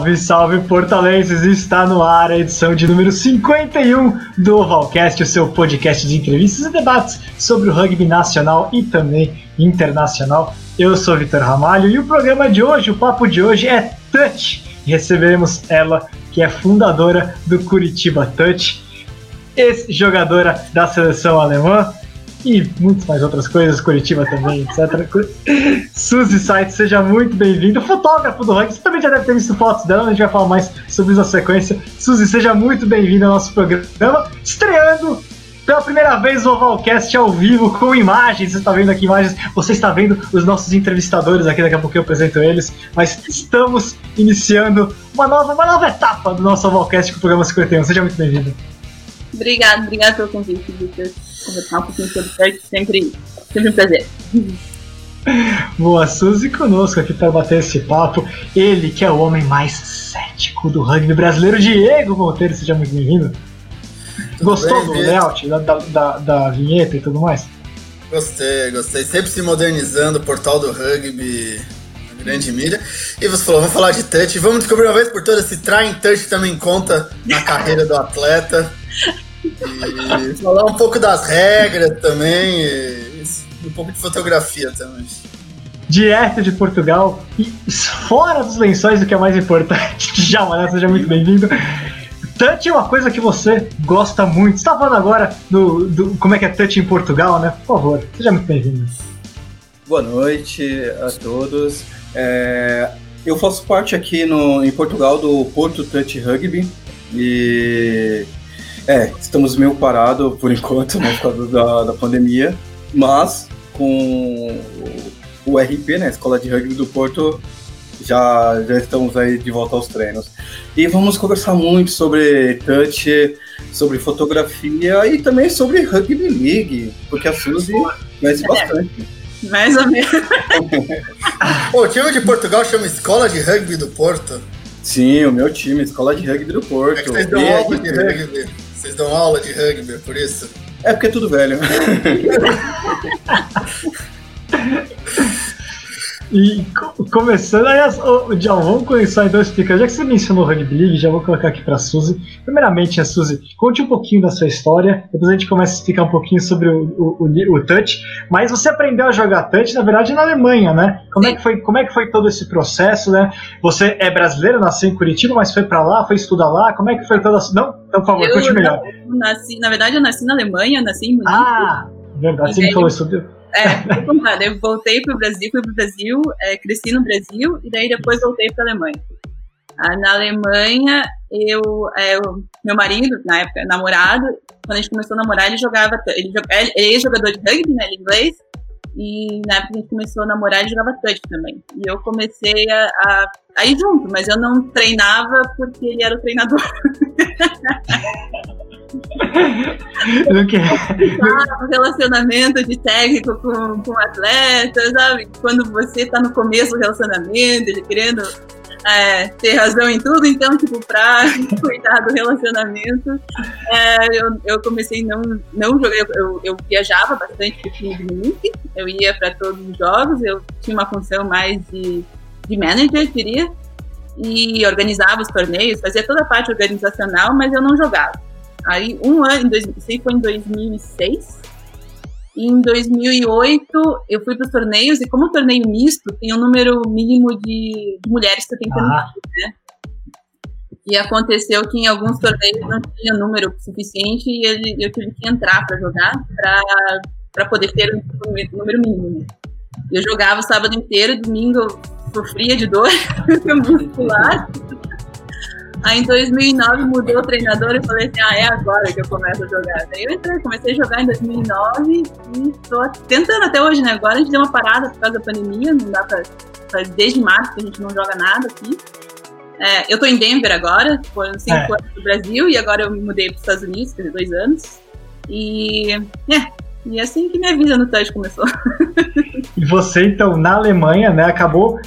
Salve, salve portalenses! Está no ar a edição de número 51 do Ovalcast, o seu podcast de entrevistas e debates sobre o rugby nacional e também internacional. Eu sou Vitor Ramalho e o programa de hoje, o papo de hoje é Touch. Receberemos ela, que é fundadora do Curitiba Touch, ex-jogadora da seleção alemã, e muitas mais outras coisas, Curitiba também, etc. Suzy Sites, seja muito bem-vindo. Fotógrafo do rugby, você também já deve ter visto fotos dela, a gente vai falar mais sobre isso na sequência. Suzy, seja muito bem-vinda ao nosso programa, estreando pela primeira vez o Ovalcast ao vivo com imagens. Você está vendo aqui imagens, você está vendo os nossos entrevistadores aqui, daqui a pouco eu apresento eles. Mas estamos iniciando uma nova, uma nova etapa do nosso Ovalcast com o programa 51. Seja muito bem-vindo. Obrigado, obrigado pelo convite, Victor conversar um pouquinho sobre surf, sempre, sempre um prazer. Boa, Suzy conosco aqui para bater esse papo. Ele que é o homem mais cético do rugby brasileiro, Diego Monteiro, seja muito bem-vindo. Gostou bem, do layout, da, da, da, da, vinheta e tudo mais? Gostei, gostei. Sempre se modernizando, o portal do rugby, grande mídia. E você falou, vamos falar de touch. Vamos descobrir uma vez por todas se trying touch também conta na carreira do atleta. E falar um pouco das regras também, e um pouco de fotografia também. Direto de Portugal e fora dos lençóis, o que é mais importante. Já, seja muito bem-vindo. Touch é uma coisa que você gosta muito. Você está falando agora do, do, como é que é touch em Portugal, né? Por favor, seja muito bem-vindo. Boa noite a todos. É, eu faço parte aqui no, em Portugal do Porto Touch Rugby e é, estamos meio parados por enquanto, né, por causa da, da pandemia, mas com o, o RP, né, Escola de Rugby do Porto, já, já estamos aí de volta aos treinos. E vamos conversar muito sobre touch, sobre fotografia e também sobre Rugby League, porque a Suzy conhece é. bastante. Mais ou menos. o time de Portugal chama Escola de Rugby do Porto. Sim, o meu time, Escola de Rugby do Porto. É que vocês dão aula de rugby. Vocês dão aula de rugby, por isso? É porque é tudo velho. E começando, aliás, já vamos começar então a explicar. Já que você mencionou o Rugby League, já vou colocar aqui para a Suzy. Primeiramente, a Suzy, conte um pouquinho da sua história, depois a gente começa a explicar um pouquinho sobre o, o, o, o touch. Mas você aprendeu a jogar touch, na verdade, na Alemanha, né? Como é, que foi, como é que foi todo esse processo, né? Você é brasileiro, nasceu em Curitiba, mas foi para lá, foi estudar lá. Como é que foi toda a. Não? Então, por favor, eu, conte melhor. Nasci, na verdade, eu nasci na Alemanha, nasci em Munique. Ah, verdade, você me falou isso. É, contar. Eu voltei para o Brasil, fui para o Brasil, é, cresci no Brasil e daí depois voltei para a Alemanha. Ah, na Alemanha, eu, é, meu marido, na época, namorado, quando a gente começou a namorar, ele jogava, ele, ele é ex-jogador de rugby, né, ele é inglês, e na época que a gente começou a namorar, ele jogava touch também. E eu comecei a, a, a ir junto, mas eu não treinava porque ele era o treinador. não quer. Ah, relacionamento de técnico com, com atleta, sabe? Quando você tá no começo do relacionamento, ele querendo é, ter razão em tudo, então, tipo, pra cuidar do relacionamento, é, eu, eu comecei não, não jogar, eu, eu, eu viajava bastante pro time de Munique, eu ia para todos os jogos, eu tinha uma função mais de, de manager, diria, e organizava os torneios, fazia toda a parte organizacional, mas eu não jogava. Aí, um ano, em dois, isso foi em 2006. E em 2008, eu fui para os torneios, e como o torneio misto, tem um número mínimo de, de mulheres que tem que ah. né? E aconteceu que em alguns torneios não tinha número suficiente e ele, eu tive que entrar para jogar, para poder ter um número mínimo. Né? Eu jogava o sábado inteiro, domingo sofria de dor muscular. Aí em 2009 mudou o treinador e falei assim, ah, é agora que eu começo a jogar. Daí eu entrei, comecei a jogar em 2009 e tô tentando até hoje, né? Agora a gente deu uma parada por causa da pandemia, não dá pra, faz desde março que a gente não joga nada aqui. É, eu tô em Denver agora, foram cinco é. anos no Brasil e agora eu me mudei para os Estados Unidos, faz dois anos. E é, e é assim que minha vida no touch começou. e você, então, na Alemanha, né, acabou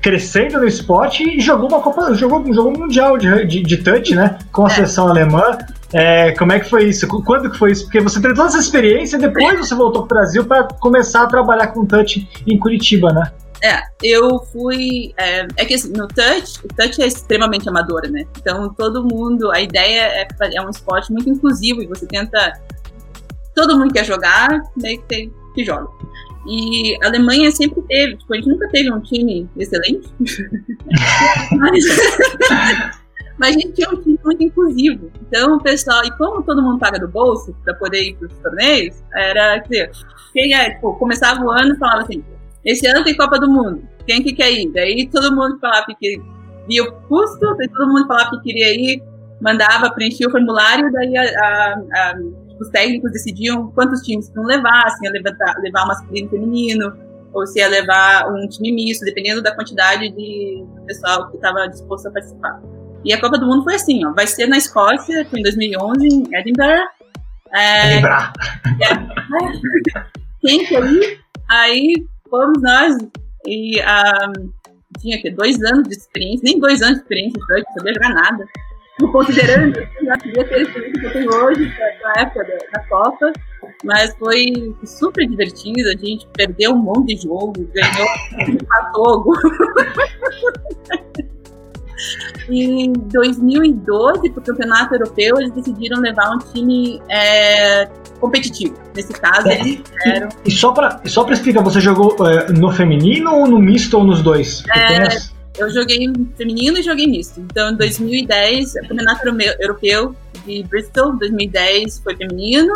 crescendo no esporte e jogou uma Copa, jogou, jogou um Mundial de, de, de touch, né? Com a é. seleção alemã. É, como é que foi isso? Quando que foi isso? Porque você teve toda essa experiência e depois você voltou para o Brasil para começar a trabalhar com touch em Curitiba, né? É, eu fui. É, é, que assim, no touch, o touch é extremamente amador, né? Então todo mundo, a ideia é, é um esporte muito inclusivo e você tenta. Todo mundo quer jogar, meio que tem que joga. E a Alemanha sempre teve, tipo, a gente nunca teve um time excelente. mas, mas a gente tinha um time muito inclusivo. Então, o pessoal, e como todo mundo paga do bolso para poder ir para os torneios, era, quer dizer, quem é, tipo, começava o ano e falava assim: esse ano tem Copa do Mundo, quem que quer ir? Daí todo mundo falava que via o custo, daí todo mundo falava que queria ir, mandava, preenchia o formulário, daí a, a, a os técnicos decidiam quantos times iam levar, se ia levar, levar masculino e feminino, ou se ia levar um time misto, dependendo da quantidade de pessoal que estava disposto a participar. E a Copa do Mundo foi assim, ó, vai ser na Escócia, foi em 2011, em Edinburgh. É, Edinburgh. É, quem quer ir? Aí fomos nós, e um, tinha que dois anos de experiência, nem dois anos de experiência, não sabia jogar nada considerando que já queria ter experiência que eu tenho hoje, na época da, da, Copa, mas foi super divertido, a gente perdeu um monte de jogo, ganhou, empatou Em 2012, para o Campeonato Europeu, eles decidiram levar um time é, competitivo. Nesse caso, é, eles fizeram. E, e só para explicar, você jogou é, no feminino ou no misto ou nos dois? É, eu joguei feminino e joguei misto. Então, em 2010, o Campeonato Europeu de Bristol, 2010 foi feminino.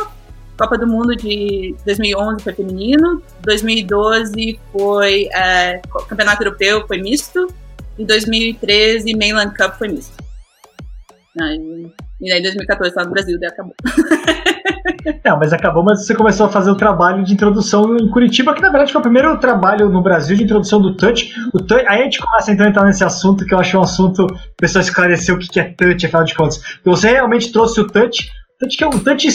Copa do Mundo de 2011 foi feminino. 2012 foi é, Campeonato Europeu foi misto. E 2013 Mainland Cup foi misto. E aí 2014 estava no Brasil, daí acabou. Não, mas acabou, mas você começou a fazer o trabalho de introdução em Curitiba, que na verdade foi o primeiro trabalho no Brasil de introdução do touch. O touch aí a gente começa então a entrar nesse assunto, que eu acho um assunto, a pessoa esclarecer o que é touch, afinal de contas. Você realmente trouxe o touch, touch que é um touch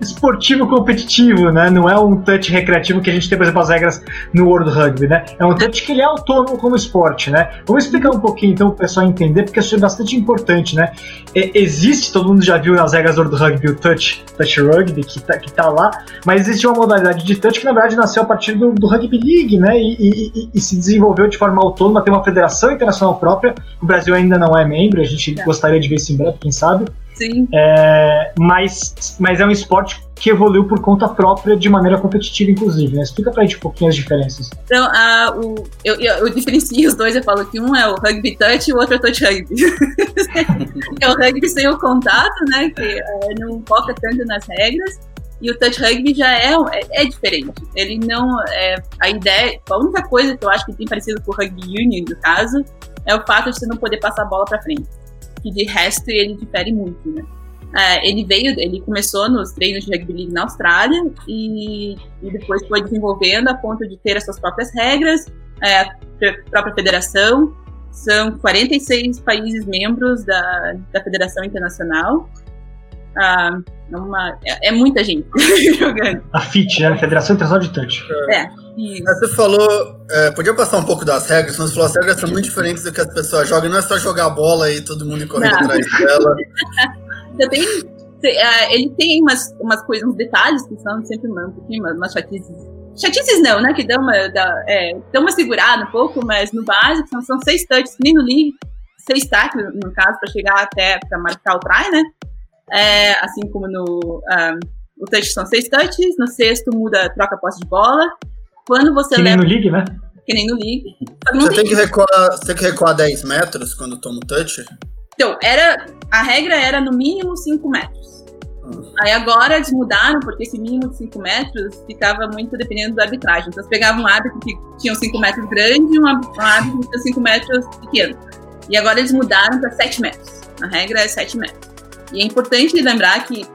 esportivo competitivo, né? Não é um touch recreativo que a gente tem, por exemplo, as regras no World Rugby, né? É um touch que ele é autônomo como esporte, né? Vamos explicar um pouquinho então para o pessoal entender, porque isso é bastante importante, né? É, existe, todo mundo já viu nas regras do World Rugby o touch, touch rugby, que tá, que tá lá, mas existe uma modalidade de touch que na verdade nasceu a partir do, do Rugby League, né? E, e, e, e, se desenvolveu de forma autônoma, tem uma federação internacional própria, o Brasil ainda não é membro, a gente é. gostaria de ver isso em breve, quem sabe. Sim. É, mas, mas é um esporte que evoluiu por conta própria de maneira competitiva, inclusive. Né? Explica pra gente um pouquinho as diferenças. Então, uh, o, eu, eu, eu, diferencio os dois, eu falo que um é o rugby touch e o outro é touch rugby. é o rugby sem o contato, né? Que uh, não foca tanto nas regras. E o touch rugby já é, é, é, diferente. Ele não. É, a ideia. A única coisa que eu acho que tem parecido com o rugby union, no caso, é o fato de você não poder passar a bola para frente que de resto ele difere muito, né? É, ele veio, ele começou nos treinos de rugby league na Austrália e, e depois foi desenvolvendo a ponto de ter as suas próprias regras, é, a própria federação. São 46 países membros da, da Federação Internacional. Ah, é, uma, é, é, muita gente jogando. A FIT, né? Federação Internacional de Touch. É. Isso. Você falou, é, podia passar um pouco das regras, mas você falou as regras são muito diferentes do que as pessoas jogam. Não é só jogar a bola e todo mundo correr atrás dela. Você tem, uh, ele tem umas, umas coisas, uns detalhes que são sempre um pouquinho, umas chatices. Chatices não, né? Que dão uma, dá, é, dão uma segurada um pouco, mas no básico são, são seis touches, nem no league, seis tackles, no caso, para chegar até para marcar o try, né? É, assim como no. Um, o touch são seis touches, no sexto muda, troca a posse de bola. Quando você que leva. nem no League, né? Que nem no League. Você tem, que recuar, você tem que recuar 10 metros quando toma o touch? Então, era, a regra era no mínimo 5 metros. Hum. Aí agora eles mudaram, porque esse mínimo de 5 metros ficava muito dependendo da arbitragem. Então, você pegava um árbitro que tinha 5 metros grande e um árbitro que tinha 5 metros pequeno. E agora eles mudaram para 7 metros. A regra é 7 metros. E é importante lembrar que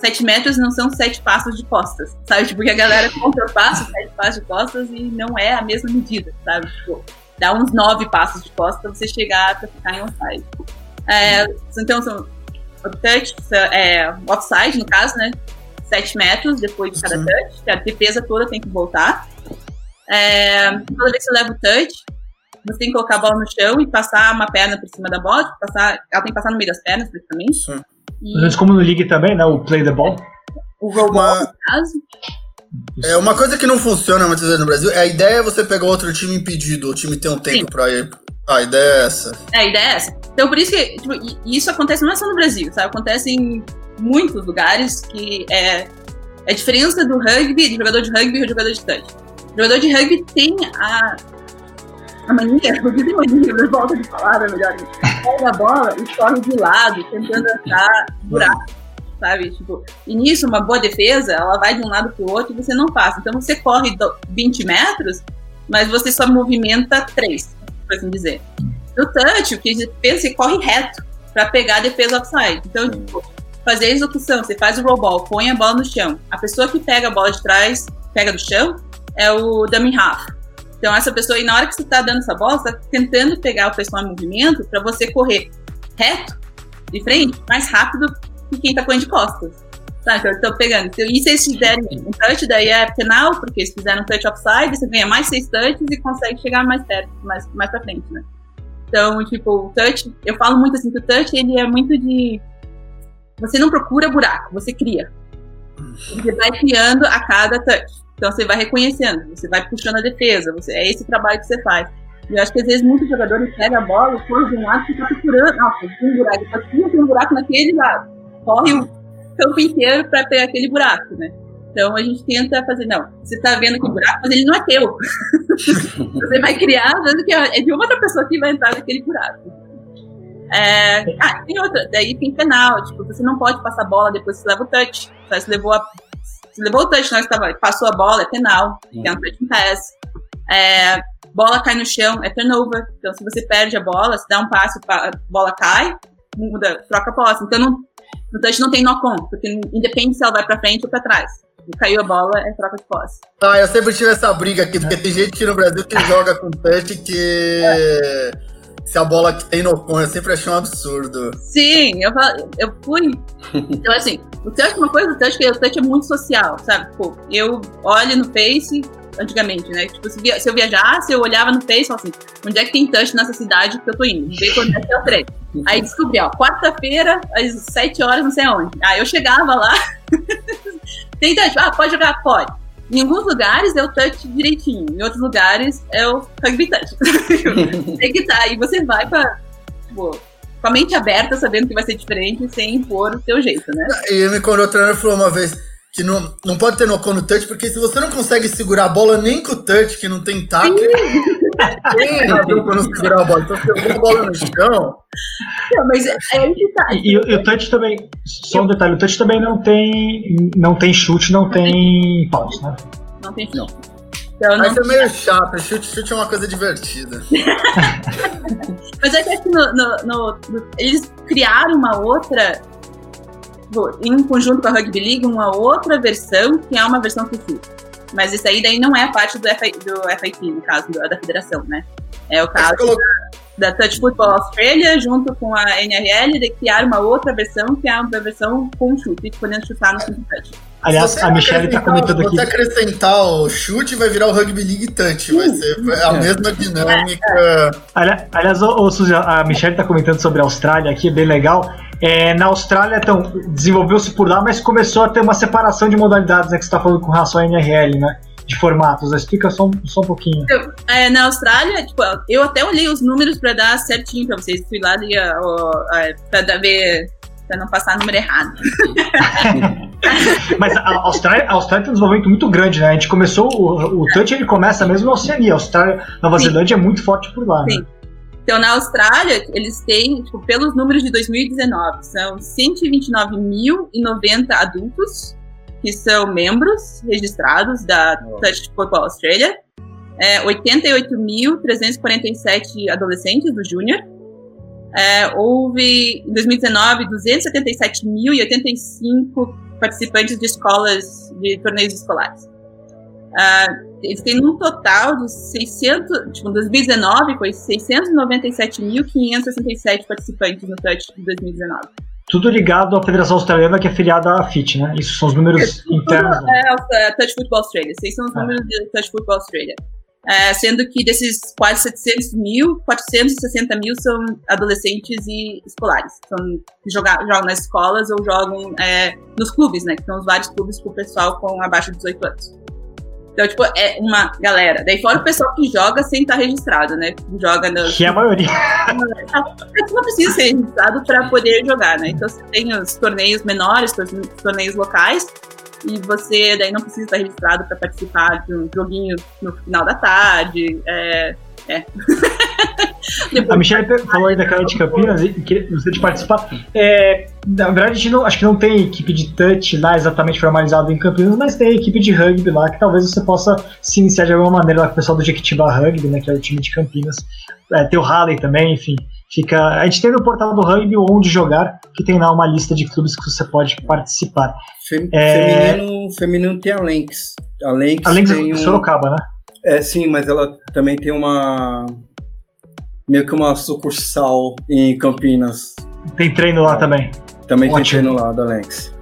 sete metros não são sete passos de costas, sabe? Tipo, que a galera conta passo, sete passos de costas e não é a mesma medida, sabe? Tipo, dá uns nove passos de costas para você chegar para ficar em onside. É, então, são o touch, é, offside, no caso, né? Sete metros depois de cada Sim. touch, a defesa toda tem que voltar. É, toda vez que você leva o touch, você tem que colocar a bola no chão e passar uma perna por cima da bola, passar, ela tem que passar no meio das pernas, praticamente. Sim. E... como no League também, né? O play the ball. O roll ball, no caso. É uma coisa que não funciona muitas vezes no Brasil. A ideia é você pegar outro time impedido, o time ter um tempo Sim. pra ir. Ah, a ideia é essa. É, a ideia é essa. Então, por isso que tipo, isso acontece não é só no Brasil, sabe? Acontece em muitos lugares que é, é a diferença do rugby, de jogador de rugby e jogador de touch. O jogador de rugby tem a, a mania, porque tem mania, mas volta de palavra melhor. Pega a bola e corre de lado, tentando achar buraco, sabe? Tipo, e nisso, uma boa defesa, ela vai de um lado pro outro e você não passa. Então, você corre do- 20 metros, mas você só movimenta 3, por assim dizer. No touch, o que a gente pensa é que corre reto para pegar a defesa offside. Então, tipo, fazer a execução, você faz o roll ball, põe a bola no chão. A pessoa que pega a bola de trás, pega do chão, é o dummy half. Então, essa pessoa, e na hora que você está dando essa bola, você está tentando pegar o pessoal em movimento para você correr reto, de frente, mais rápido que quem tá correndo de costas. Sabe? Eu tô pegando. Então, e se eles fizerem um touch, daí é penal, porque eles fizeram um touch offside, você ganha mais seis touches e consegue chegar mais perto, mais, mais pra frente, né? Então, tipo, o touch, eu falo muito assim que o touch, ele é muito de. Você não procura buraco, você cria. Você vai criando a cada touch. Então você vai reconhecendo, você vai puxando a defesa, você, é esse trabalho que você faz. E eu acho que às vezes muitos jogadores pegam a bola, corre de um lado e fica procurando. Nossa, tem um buraco aqui, tem um buraco naquele lado. Corre o campo inteiro para pegar aquele buraco, né? Então a gente tenta fazer, não, você tá vendo aquele buraco, mas ele não é teu. você vai criar, dando que é de uma outra pessoa que vai entrar naquele buraco. É, ah, tem outra, daí tem penal, tipo, você não pode passar a bola depois que você leva o touch. Se levou a, se levou o touch, nós tava, passou a bola, é penal, é um touch pass. É, bola cai no chão, é turnover. Então, se você perde a bola, se dá um passo, a bola cai, muda, troca a posse. Então, não, no touch não tem knock-on, porque independe se ela vai pra frente ou pra trás. Caiu a bola, é troca de posse. Ah, eu sempre tive essa briga aqui, porque tem gente aqui no Brasil que joga com touch que. Se a bola que tem no con, eu sempre achei um absurdo. Sim, eu, eu fui. Então, assim, o touch, uma coisa do touch, que o touch é muito social, sabe? Pô, eu olho no Face, antigamente, né? Tipo, se, via- se eu viajasse, eu olhava no Face e falava assim, onde é que tem touch nessa cidade que eu tô indo? Ver quando é que é o trem. Aí descobri, ó, quarta-feira, às 7 horas, não sei aonde. Aí eu chegava lá, tem touch? Ah, pode jogar? Pode. Em alguns lugares é o touch direitinho, em outros lugares é o rugby touch. tem que estar. E você vai pra, tipo, com a mente aberta, sabendo que vai ser diferente, sem impor o seu jeito, né? E me quando o treinador falou uma vez que não, não pode ter no con no touch, porque se você não consegue segurar a bola nem com o touch, que não tem razão pra não segurar a bola. Então, se eu a bola no chão, Não, mas é é aí que tá. E, e o- touch também, só um detalhe, o touch também não tem, não tem chute, não tem paus, né? Não tem fim. Então, mas não, é meio chato. Chute, chute é uma coisa divertida. mas é que aqui no, no- no- no- eles criaram uma outra, em conjunto com a Rugby League, uma outra versão, que é uma versão FIFI. Mas isso aí daí não é parte do, FI, do FIT, no caso, do- da federação, né? É o caso colocou- da Touch Football Australia, junto com a NRL, de criar uma outra versão, que é uma versão com chute, podendo chutar no Super touch. Aliás, Se você a Michelle tá acrescentar- comentando Se aqui. você acrescentar o chute, vai virar o Rugby League Touch. Vai ser a mesma dinâmica. Ali- Aliás, ô, ô, Suzy, a Michelle tá comentando sobre a Austrália aqui, é bem legal. É, na Austrália, então, desenvolveu-se por lá, mas começou a ter uma separação de modalidades, né, que você tá falando com relação à NRL, né? De formatos. Explica só, um- só um pouquinho. É, na Austrália, tipo, eu até olhei os números pra dar certinho pra vocês. Fui lá e, é, pra dar- ver, pra não passar número errado. Mas a Austrália, a Austrália tem um desenvolvimento muito grande, né? A gente começou, o, o touch ele começa mesmo na Oceania. A Austrália, Nova Sim. Zelândia é muito forte por lá, né? Então, na Austrália, eles têm, tipo, pelos números de 2019, são 129.090 adultos que são membros registrados da Touch Football Australia, é, 88.347 adolescentes do Júnior, é, houve, em 2019, 277.085 participantes de escolas, de torneios escolares. Ah, eles têm um total de 600, tipo, em 2019 foi 697.567 participantes no Touch de 2019. Tudo ligado à Federação Australiana, que é filiada à FIT, né? Isso são os números internos. né? É, é, Touch Football Australia, esses são os Ah. números de Touch Football Australia. É, sendo que desses quase 700 mil, 460 mil são adolescentes e escolares. São, que joga- jogam nas escolas ou jogam é, nos clubes, né? Que são os vários clubes para o pessoal com abaixo de 18 anos. Então, tipo, é uma galera. Daí fora o pessoal que joga sem estar registrado, né? Joga no. Que é a maioria. não precisa ser registrado para poder jogar, né? Então você tem os torneios menores, torneios locais, e você daí não precisa estar registrado para participar de um joguinho no final da tarde. É, é. a Michelle falou aí daquela de Campinas e que você de participar. É, na verdade, a gente não, acho que não tem equipe de touch lá exatamente formalizada em Campinas, mas tem equipe de rugby lá que talvez você possa se iniciar de alguma maneira lá com o pessoal do Jequitibá Rugby, né, que é o time de Campinas. É, tem o Halley também, enfim. Fica, a gente tem no portal do rugby onde jogar, que tem lá uma lista de clubes que você pode participar. Fem, é, feminino, feminino tem a Lenx. A Lenx, a Lenx tem um, Sorocaba, né? É, sim, mas ela também tem uma. Meio que uma sucursal em Campinas. Tem treino lá também. Também Ótimo. tem treino lá da Lenx.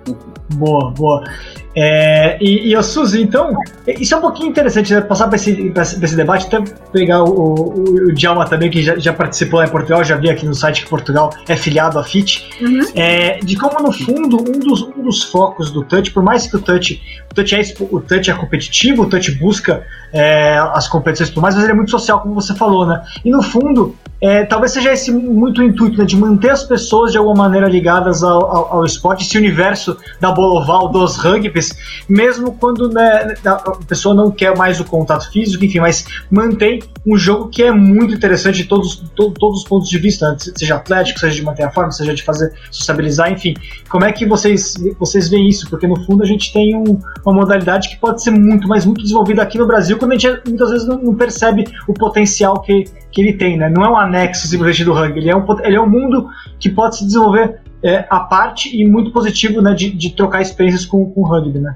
Boa, boa. É, e, e a Suzy, então, isso é um pouquinho interessante, né? Passar para esse, esse, debate, até pegar o, o, o Djalma também, que já, já, participou lá em Portugal, já vi aqui no site que Portugal é filiado à FIT, uhum. é, de como, no fundo, um dos, um dos focos do Touch, por mais que o Touch, o touch, é, o touch é competitivo, o Touch busca é, as competições tudo mais, mas ele é muito social, como você falou, né? E no fundo, é, talvez seja esse muito o intuito né, de manter as pessoas de alguma maneira ligadas ao, ao, ao, esporte, esse universo da bola oval, dos rugbys, mesmo quando né, a pessoa não quer mais o contato físico, enfim, mas mantém um jogo que é muito interessante de todos, to, todos os pontos de vista, né, seja atlético, seja de manter a forma, seja de fazer sociabilizar, enfim. Como é que vocês, vocês veem isso? Porque no fundo a gente tem um, uma modalidade que pode ser muito, mas muito desenvolvida aqui no Brasil, quando a gente muitas vezes não, não percebe o potencial que, que ele tem, né? Não é um anexo simplesmente do rugby, ele é um, ele é um mundo que pode se desenvolver é, parte e muito positivo, né, de, de trocar experiências com, com o rugby, né?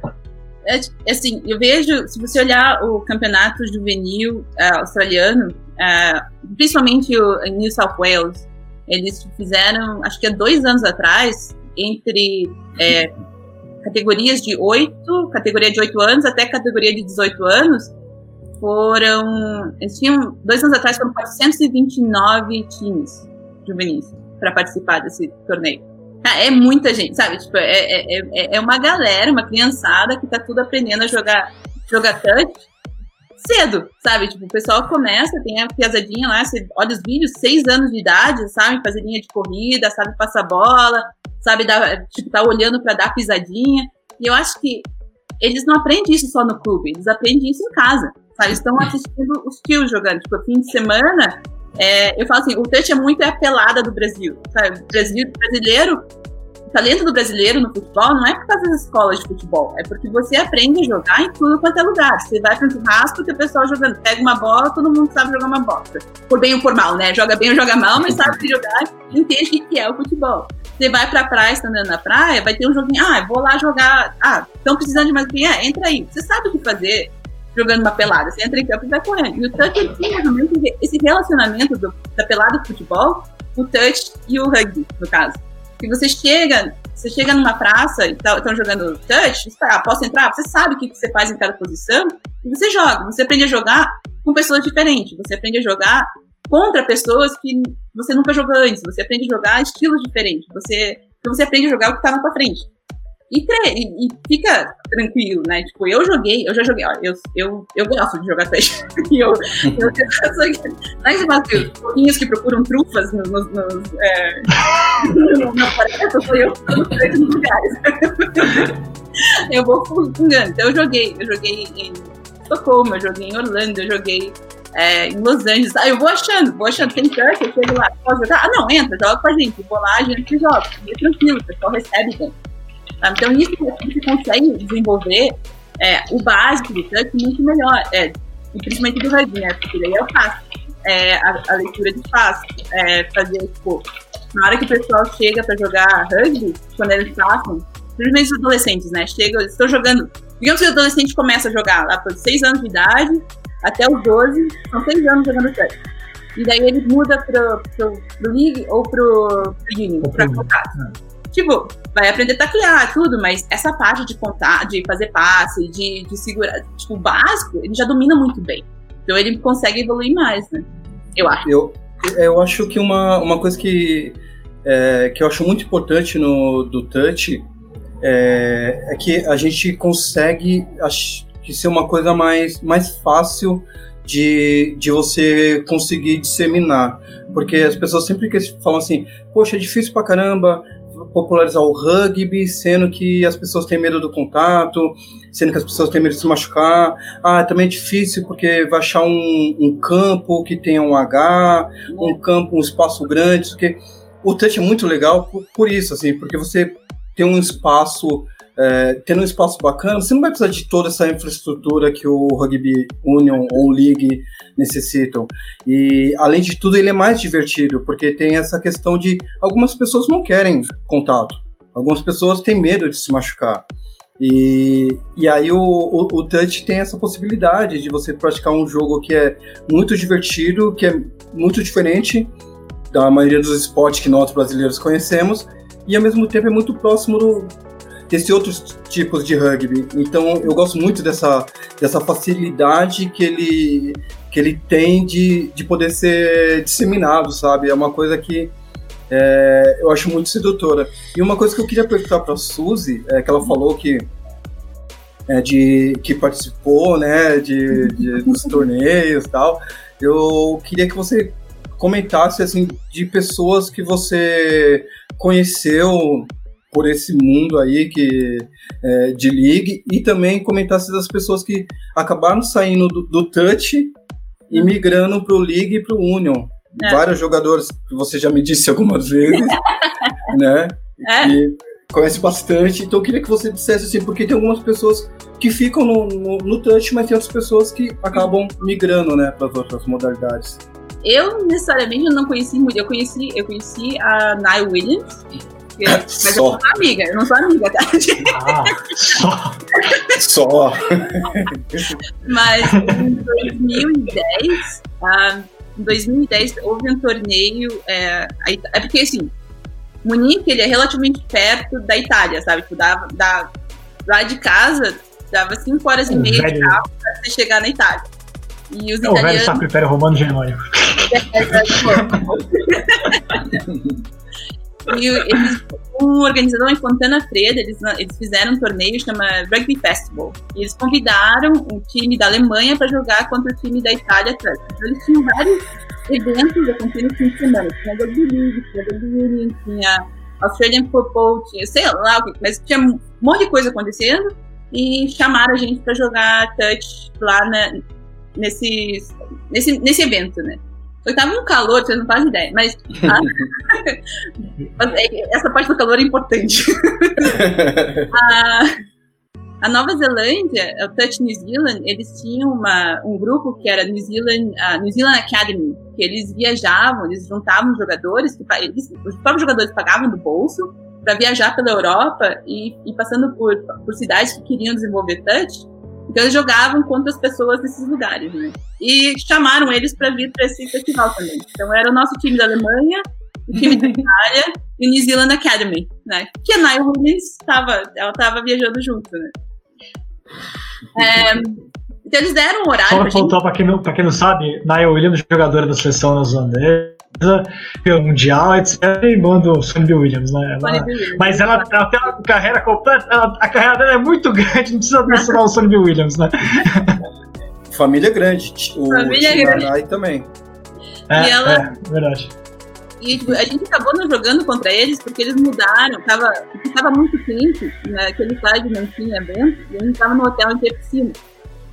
É, assim, eu vejo, se você olhar o campeonato juvenil uh, australiano, uh, principalmente o, New South Wales, eles fizeram, acho que há dois anos atrás, entre é, categorias de 8, categoria de 8 anos até categoria de 18 anos, foram. Eles tinham. Dois anos atrás foram 429 times juvenis para participar desse torneio. É muita gente, sabe? Tipo, é, é, é, é uma galera, uma criançada que tá tudo aprendendo a jogar, jogar touch cedo, sabe? Tipo, o pessoal começa, tem a piazadinha lá, você olha os vídeos, seis anos de idade, sabe? Fazer linha de corrida, sabe passar bola, sabe? Dar, tipo, tá olhando para dar pisadinha. E eu acho que eles não aprendem isso só no clube, eles aprendem isso em casa sabe? Estão assistindo os tios jogando. Tipo, fim de semana, é, eu falo assim, o touch é muito a pelada do Brasil, sabe? O Brasil, brasileiro, o talento do brasileiro no futebol não é por causa das escolas de futebol, é porque você aprende a jogar em tudo quanto é lugar. Você vai para um churrasco, tem o pessoal jogando, pega uma bola, todo mundo sabe jogar uma bola. Por bem ou por mal, né? Joga bem ou joga mal, mas sabe jogar, entende o que é o futebol. Você vai pra praia, está andando na praia, vai ter um joguinho, ah, vou lá jogar, ah, estão precisando de mais quem é? Entra aí. Você sabe o que fazer jogando uma pelada. Você entra em campo e vai correndo. E o touch ele tinha realmente esse relacionamento do, da pelada do futebol, o touch e o rugby, no caso. Se você chega, você chega numa praça e estão tá, jogando touch, você ah, posso entrar? Você sabe o que você faz em cada posição e você joga. Você aprende a jogar com pessoas diferentes. Você aprende a jogar contra pessoas que você nunca jogou antes. Você aprende a jogar estilos diferentes. Você, você aprende a jogar o que está na sua frente. E, e, e, fica tranquilo, né? Tipo, eu joguei, eu já joguei, ó, eu, eu, eu gosto de jogar peixe. e eu, eu, eu que os pouquinhos que procuram trufas nos, nos, nos é, na floresta, sou eu estou nos lugares. eu vou fungando. Então eu joguei, eu joguei em Estocolmo, eu joguei em Orlando, eu joguei é, em Los Angeles. Ah, eu vou achando, vou achando, tem tanque, eu chego lá, posso jogar? Ah, não, entra, joga com a gente. Vou lá, a gente joga. E tranquilo, o pessoal recebe bem. Então, isso você consegue desenvolver é, o básico do touch muito melhor, é, principalmente do rugby, né? Porque daí eu faço é, a, a, leitura de passo, é, fazer, tipo, na hora que o pessoal chega para jogar rugby, quando eles passam, principalmente os adolescentes, né? Chegam, eles estão jogando. Digamos que o adolescente começa a jogar lá por 6 anos de idade até os 12, são 6 anos jogando touch. E daí ele muda pro, pro, pro League ou pro, pro Union, pra contato. Tipo, vai aprender a taclear, tudo, mas essa parte de contar, de fazer passe, de, de segurar, tipo, o básico, ele já domina muito bem. Então ele consegue evoluir mais, né? Eu acho. Eu, eu acho que uma, uma coisa que, é, que eu acho muito importante no, do touch é, é que a gente consegue que ser uma coisa mais, mais fácil de, de você conseguir disseminar. Porque as pessoas sempre que falam assim, poxa, é difícil pra caramba popularizar o rugby, sendo que as pessoas têm medo do contato, sendo que as pessoas têm medo de se machucar. Ah, também é difícil porque vai achar um, um campo que tenha um H, um campo, um espaço grande, porque o touch é muito legal por, por isso, assim, porque você tem um espaço é, tendo um espaço bacana, você não vai precisar de toda essa infraestrutura que o Rugby Union ou League necessitam. E, além de tudo, ele é mais divertido, porque tem essa questão de algumas pessoas não querem contato, algumas pessoas têm medo de se machucar. E, e aí o, o, o, Touch tem essa possibilidade de você praticar um jogo que é muito divertido, que é muito diferente da maioria dos esportes que nós brasileiros conhecemos, e ao mesmo tempo é muito próximo do, desse outros tipos de rugby. Então eu gosto muito dessa, dessa facilidade que ele, que ele tem de, de poder ser disseminado, sabe? É uma coisa que é, eu acho muito sedutora. E uma coisa que eu queria perguntar para a Suzy, é que ela falou que é, de que participou, né, de, de dos torneios e tal. Eu queria que você comentasse assim de pessoas que você conheceu por esse mundo aí que é, de league e também comentasse das pessoas que acabaram saindo do, do touch e migrando para o league e para o union. É. Vários jogadores que você já me disse algumas vezes, né? É. Que conhece bastante. Então eu queria que você dissesse assim, porque tem algumas pessoas que ficam no, no, no touch, mas tem outras pessoas que acabam migrando, né, para as outras modalidades. Eu necessariamente não conheci muito. Eu conheci, eu conheci a Nile Williams, mas só. eu não sou amiga, eu não sou amiga, tá? Ah, só. só. Mas em 2010, ah, em 2010 houve um torneio. É, é porque assim, Munique ele é relativamente perto da Itália, sabe? Tipo, dava, da, lá de casa dava 5 horas e meia de carro pra você chegar na Itália. E os é italianos... o velho Sacro Império Romano Germânico. E eles, um organizador em Fontana Freire, eles, eles fizeram um torneio chama Rugby Festival. E eles convidaram o time da Alemanha para jogar contra o time da Itália. Então eles tinham vários eventos acontecendo no fim de semana. Tinha Rugby League, tinha Rugby Union, tinha Australian Football, tinha sei lá o que, mas tinha um monte de coisa acontecendo. E chamaram a gente para jogar touch lá na, nesse, nesse, nesse evento, né? Eu tava um calor, vocês não fazem ideia, mas a, essa parte do calor é importante. a, a, Nova Zelândia, o Touch New Zealand, eles tinham uma, um grupo que era New Zealand, uh, New Zealand Academy, que eles viajavam, eles juntavam jogadores, que eles, os próprios jogadores pagavam do bolso para viajar pela Europa e, e passando por, por cidades que queriam desenvolver touch então eles jogavam contra as pessoas desses lugares, né? E chamaram eles para vir para esse festival também. Então era o nosso time da Alemanha, o time da Itália e o New Zealand Academy, né? Que a Nile Williams estava, ela estava viajando junto, né? É, então eles deram um horário. Só pra voltar para quem, não, quem não sabe, Nile Williams, jogadora da seleção neozelandesa Mundial, etc. E manda o Sonny Williams, né? Ela, mas ela, ela, tem uma carreira completa, ela, a carreira dela é muito grande, não precisa mencionar o Sonny Williams, né? Família grande, o Família grande. também. É, e ela, é, verdade. E tipo, a gente acabou não jogando contra eles porque eles mudaram, tava, tava muito quente, né, aquele estádio não tinha vento, e a gente tava no hotel em piscina.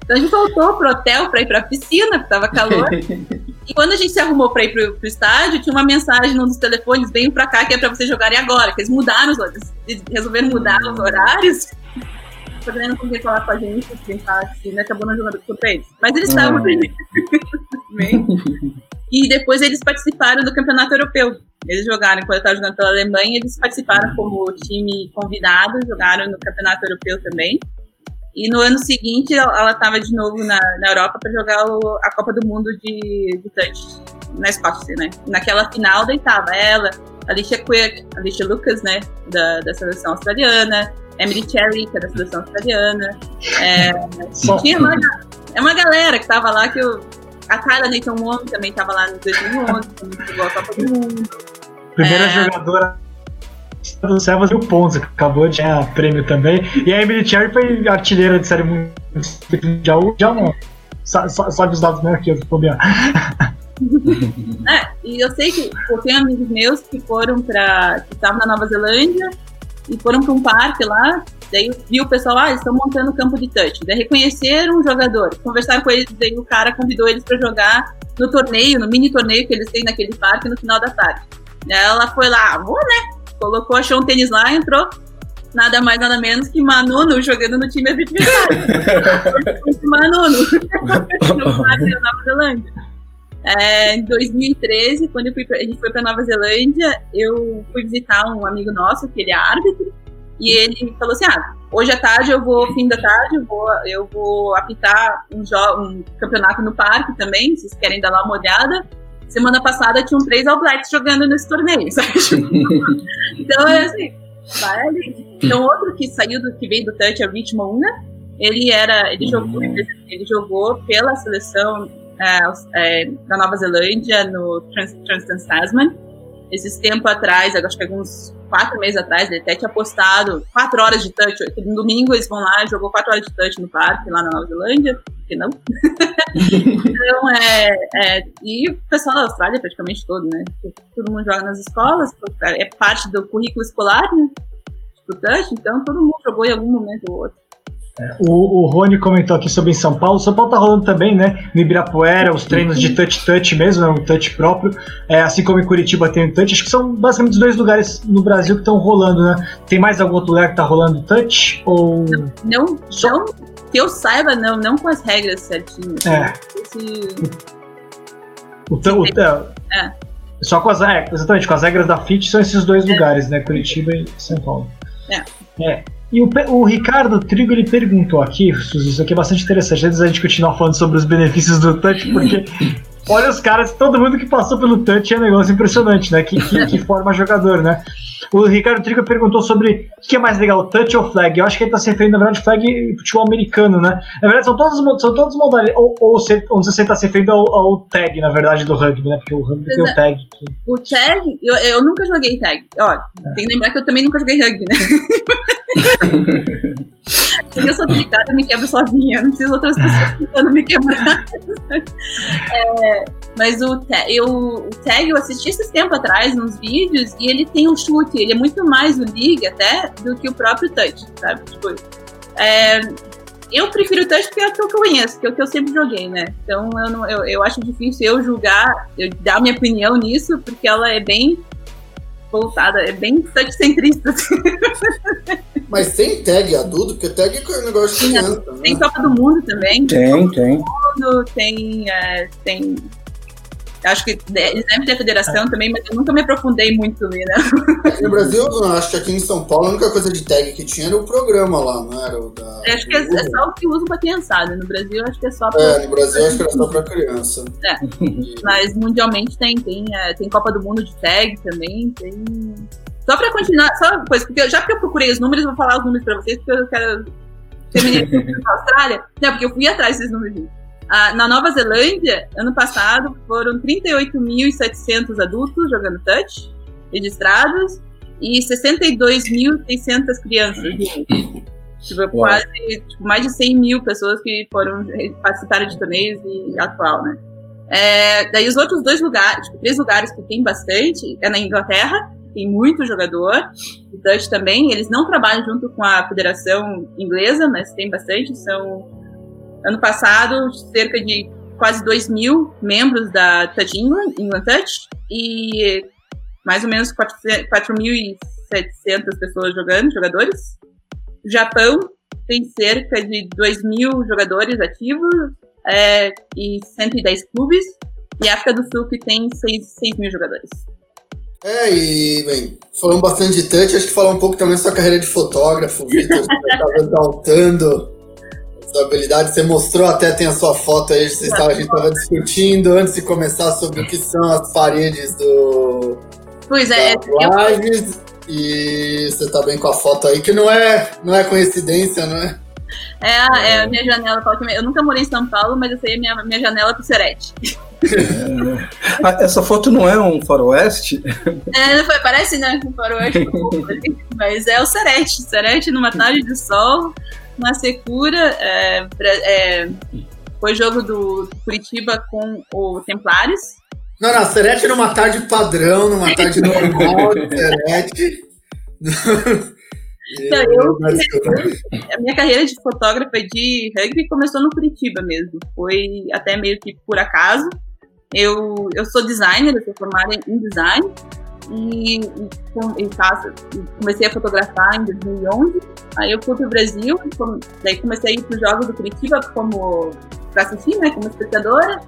Então a gente voltou pro hotel para ir pra piscina, porque tava calor. e quando a gente se arrumou para ir pro, pro estádio, tinha uma mensagem num dos telefones: venham pra cá que é pra vocês jogarem agora. Que eles mudaram os horários. Resolveram mudar os horários. Podendo conseguir falar com a gente, a gente fala que né, acabou não jogando contra eles. Mas eles estavam ah. E depois eles participaram do campeonato europeu. Eles jogaram, quando eu estava jogando pela Alemanha, eles participaram como time convidado, jogaram no campeonato europeu também. E no ano seguinte ela estava de novo na, na Europa para jogar o, a Copa do Mundo de, de touch na Escócia, né? Naquela final daí tava ela, Alicia Quick, Alicia Lucas, né? Da, da seleção australiana, Emily Cherry, que é da seleção australiana. É, tinha uma, é uma galera que tava lá que eu, a Kyla Nathan Wong também estava lá no 2011, também jogou a Copa do Mundo. Primeira é, jogadora do Sevas e o Ponzi, que acabou de ganhar prêmio também. E a Emily Cherry foi artilheira de série mundial já, não. Sabe os dados melhor que eu, bobear. é, e eu sei que eu tenho amigos meus que foram para que estavam na Nova Zelândia e foram para um parque lá, daí viu o pessoal, ah, estão montando campo de touch. Daí reconheceram um jogador, conversaram com eles, daí o cara convidou eles para jogar no torneio, no mini torneio que eles têm naquele parque no final da tarde. Ela foi lá, vou, né? Colocou, achou um tênis lá, entrou. Nada mais, nada menos que Manuno jogando no time adversário. Manuno, no Nova Zelândia. É, em 2013, quando pra, a gente foi para Nova Zelândia, eu fui visitar um amigo nosso, que ele é árbitro, e ele falou assim: ah, hoje à tarde eu vou, fim da tarde, eu vou, eu vou apitar um, um campeonato no parque também, vocês querem dar lá uma olhada. Semana passada tinham três All Blacks jogando nesse torneio, sabe? então é assim, vai ali. Então outro que saiu do que veio do Touch é o Rich Mouna. Ele era, ele jogou, ele jogou pela seleção é, é, da Nova Zelândia, no Trans, Trans Tasman. Esses tempo atrás, acho que alguns quatro meses atrás, ele até tinha postado quatro horas de touch. No domingo eles vão lá, jogou quatro horas de touch no parque, lá na Nova Zelândia, que não? então, é, é, E o pessoal da Austrália, praticamente todo, né? Todo mundo joga nas escolas, é parte do currículo escolar, né? Do touch, então todo mundo jogou em algum momento ou outro. É, o, o Rony comentou aqui sobre São Paulo. São Paulo tá rolando também, né? No Ibirapuera, os treinos de touch-touch mesmo, é um touch próprio. É, assim como em Curitiba tem o touch. Acho que são basicamente os dois lugares no Brasil que estão rolando, né? Tem mais algum outro lugar que tá rolando touch? Ou... Não, não, Só... não que eu saiba, não, não com as regras certinhas. É. Esse... O, o, o, é. Só com as regras, é, exatamente, com as regras da FIT são esses dois é. lugares, né? Curitiba e São Paulo. É. É. E o, o, Ricardo Trigo ele perguntou aqui, Suzy, isso aqui é bastante interessante, antes da gente continuar falando sobre os benefícios do touch, porque olha os caras, todo mundo que passou pelo touch é um negócio impressionante, né? Que, que, que forma jogador, né? O Ricardo Trigo perguntou sobre o que é mais legal, touch ou flag? Eu acho que ele está se referindo, na verdade, flag futebol americano, né? Na verdade, são todos, são todos modalidades. Ou, ou você está se referindo ao, ao, tag, na verdade, do rugby, né? Porque o rugby tem o tag. O tag, eu, eu nunca joguei tag. É. tem que lembrar que eu também nunca joguei rugby, né? Eu sou delicada, eu me quebro sozinha. Não preciso outras pessoas tentando me quebrar. É, mas o, eu, o tag eu assisti esses tempo atrás nos vídeos e ele tem um chute. Ele é muito mais o league até do que o próprio touch, sabe? Tipo, é, eu prefiro o touch porque é o que eu conheço, que é o que eu sempre joguei, né? Então eu, não, eu, eu acho difícil eu julgar, eu dar minha opinião nisso, porque ela é bem voltada, é bem touch-centrista. Assim. Mas tem tag adulto? Porque tag é um negócio de criança. Né? Tem Copa do Mundo também. Tem, tem. Mundo, tem, é, tem Acho que eles devem ter federação também, mas eu nunca me aprofundei muito ali, né? no Brasil, acho que aqui em São Paulo, a única coisa de tag que tinha era o programa lá, não era o da. Acho que é, é, só o que usa pra criançada. No Brasil, acho que é só pra. É, no Brasil, acho que era só pra criança. É. Mas mundialmente tem, tem, é, tem Copa do Mundo de tag também, tem. Só pra continuar, só uma coisa, porque já que eu procurei os números, vou falar os números pra vocês, porque eu quero terminar na Austrália. Não, porque eu fui atrás desses números. Ah, na Nova Zelândia, ano passado, foram 38.700 adultos jogando touch registrados e 62.600 crianças. Tipo, quase tipo, mais de 100 mil pessoas que foram participaram de torneios e atual, né? É, daí os outros dois lugares, tipo, três lugares que tem bastante, é na Inglaterra, tem muito jogador, o Dutch também, eles não trabalham junto com a Federação Inglesa, mas tem bastante, são Ano passado, cerca de quase 2 mil membros da Touch England, England Touch, e mais ou menos 4.700 pessoas jogando, jogadores. O Japão tem cerca de 2 mil jogadores ativos é, e 110 clubes. E a África do Sul que tem 6, 6 mil jogadores. É, e, bem, falando bastante de touch, acho que falar um pouco também da sua carreira de fotógrafo, Vitor, você estava exaltando sua habilidade. Você mostrou até, tem a sua foto aí, você estava, a gente estava discutindo antes de começar sobre o que são as paredes do. Pois é, lives, eu... e você está bem com a foto aí, que não é, não é coincidência, não é? É a, é a minha janela. Eu nunca morei em São Paulo, mas essa aí é a minha, minha janela pro Serete. É. Essa foto não é um faroeste? É, não foi, parece, né? Um faroeste, mas é o Serete. Serete numa tarde de sol, na Secura, é, é, foi jogo do Curitiba com o Templares. Não, não, Serete numa tarde padrão, numa tarde normal, Serete. Então, eu, a minha carreira de fotógrafa de rugby começou no Curitiba mesmo. Foi até meio que por acaso. Eu, eu sou designer, eu sou formada em design e, e, faço, comecei a fotografar em 2011. Aí eu fui para o Brasil, daí comecei a ir para os Jogos do Curitiba como para assistir, né, como espectadora.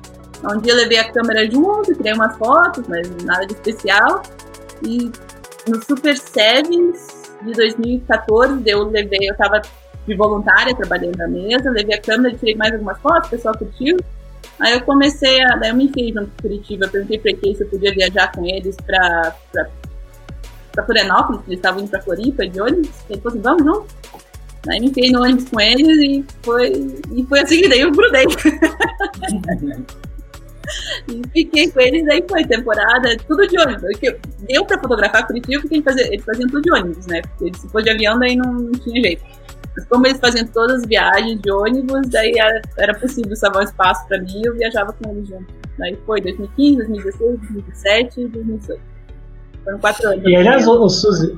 Um dia eu levei a câmera junto, tirei umas fotos, mas nada de especial. E no Super Sevens de 2014, eu levei, eu estava de voluntária trabalhando na mesa, levei a câmera, tirei mais algumas fotos, o pessoal curtiu. Aí eu comecei a. Daí eu me enfiei junto com Curitiba, perguntei pra quem se eu podia viajar com eles pra, pra, pra Florianópolis, eles estavam indo pra Floripa de ônibus. Ele falou assim: vamos junto. Aí me enfiei no ônibus com eles e foi, e foi assim que daí eu grudei. e fiquei com eles, aí foi temporada, tudo de ônibus. Deu pra fotografar Curitiba porque eles faziam, eles faziam tudo de ônibus, né? Porque se for de avião, daí não, não tinha jeito. Mas como eles faziam todas as viagens de ônibus, daí era, era possível salvar um espaço para mim e eu viajava com eles junto. Daí foi 2015, 2016, 2017 e 2018. Foram quatro anos. E aliás, ô, Suzy,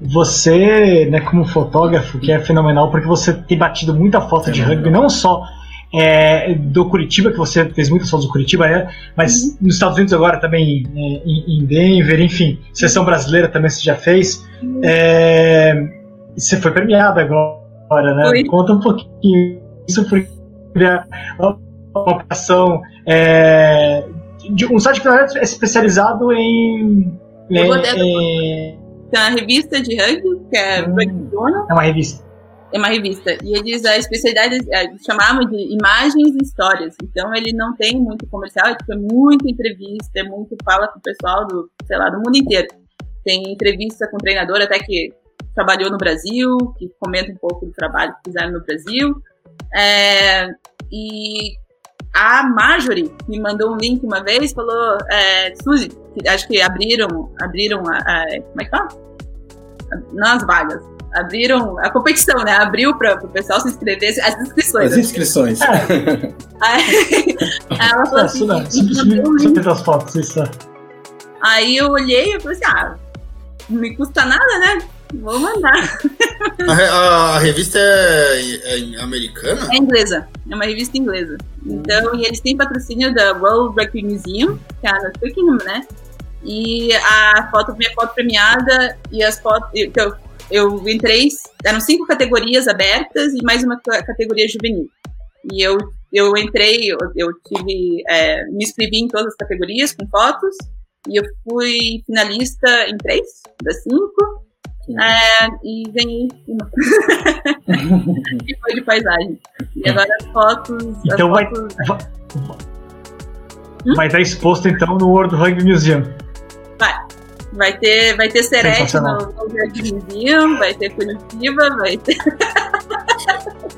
você, né, como fotógrafo, que é fenomenal, porque você tem batido muita foto de rugby, não só é, do Curitiba, que você fez muitas fotos do Curitiba, é, mas uhum. nos Estados Unidos agora também, é, em, Denver, enfim, sessão brasileira também você já fez. Uhum. É, você foi premiada agora né? Foi. Conta um pouquinho isso porque uma operação é, de um site que é especializado em, em, em uma revista de rugby que é hum, É uma revista. É uma revista. E eles, a especialidade, é, chamavam de imagens e histórias. Então, ele não tem muito comercial, é, tipo, muita entrevista, é muito fala com o pessoal do, sei lá, do mundo inteiro. Tem entrevista com treinador, até que trabalhou no Brasil, que comenta um pouco do trabalho que fizeram no Brasil. É, e a Marjorie me mandou um link uma vez, falou, é, Suzy, acho que abriram, abriram a, a, como é que fala? Não as vagas, abriram a competição, né? Abriu para o pessoal se inscrever, as inscrições. As inscrições. Aí, ela falou assim, um as fotos, isso. Aí eu olhei e falei assim, ah, não me custa nada, né? Vou mandar. A, a, a revista é, é, americana? É inglesa. É uma revista inglesa. Então, e eles têm patrocínio da World Rugby Museum, que é a Twickenham, né? E a foto, minha foto premiada e as fotos. Eu, eu entrei, eram cinco categorias abertas e mais uma categoria juvenil. E eu, eu entrei, eu, eu tive, é, me inscrevi em todas as categorias com fotos e eu fui finalista em três das cinco. É, e ganhei uma. que foi de paisagem. E agora as fotos. Então as vai. Fotos... Vai estar exposto então no World Rugby Museum. Vai. Ter, vai ter Serete no Rugby Museum, vai ter Curitiba, vai ter.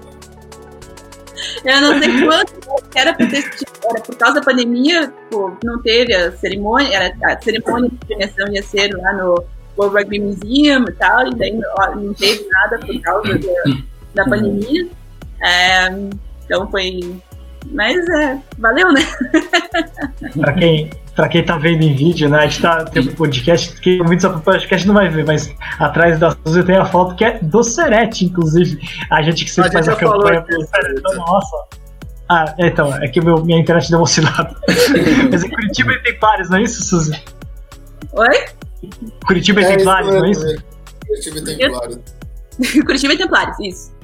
Eu não sei quanto era pra ter era por causa da pandemia, pô, não teve a cerimônia, era, a cerimônia de premiação ia ser lá no World Rugby Museum e tal, e daí não teve nada por causa da, da pandemia. É, então foi. Mas é, valeu, né? pra, quem, pra quem tá vendo em vídeo, né? A gente tá tem um podcast, quem ouvindo só podcast não vai ver, mas atrás da Suzy tem a foto que é do Serete, inclusive. A gente que sempre a faz a campanha pro Serete. Nossa. Ah, então, é que meu, minha internet deu uma oscilada. mas em Curitiba tem vários, não é isso, Suzy? Oi? Curitiba é, Templários, não é isso? Curitiba e Templários. Curitiba e Templários, isso.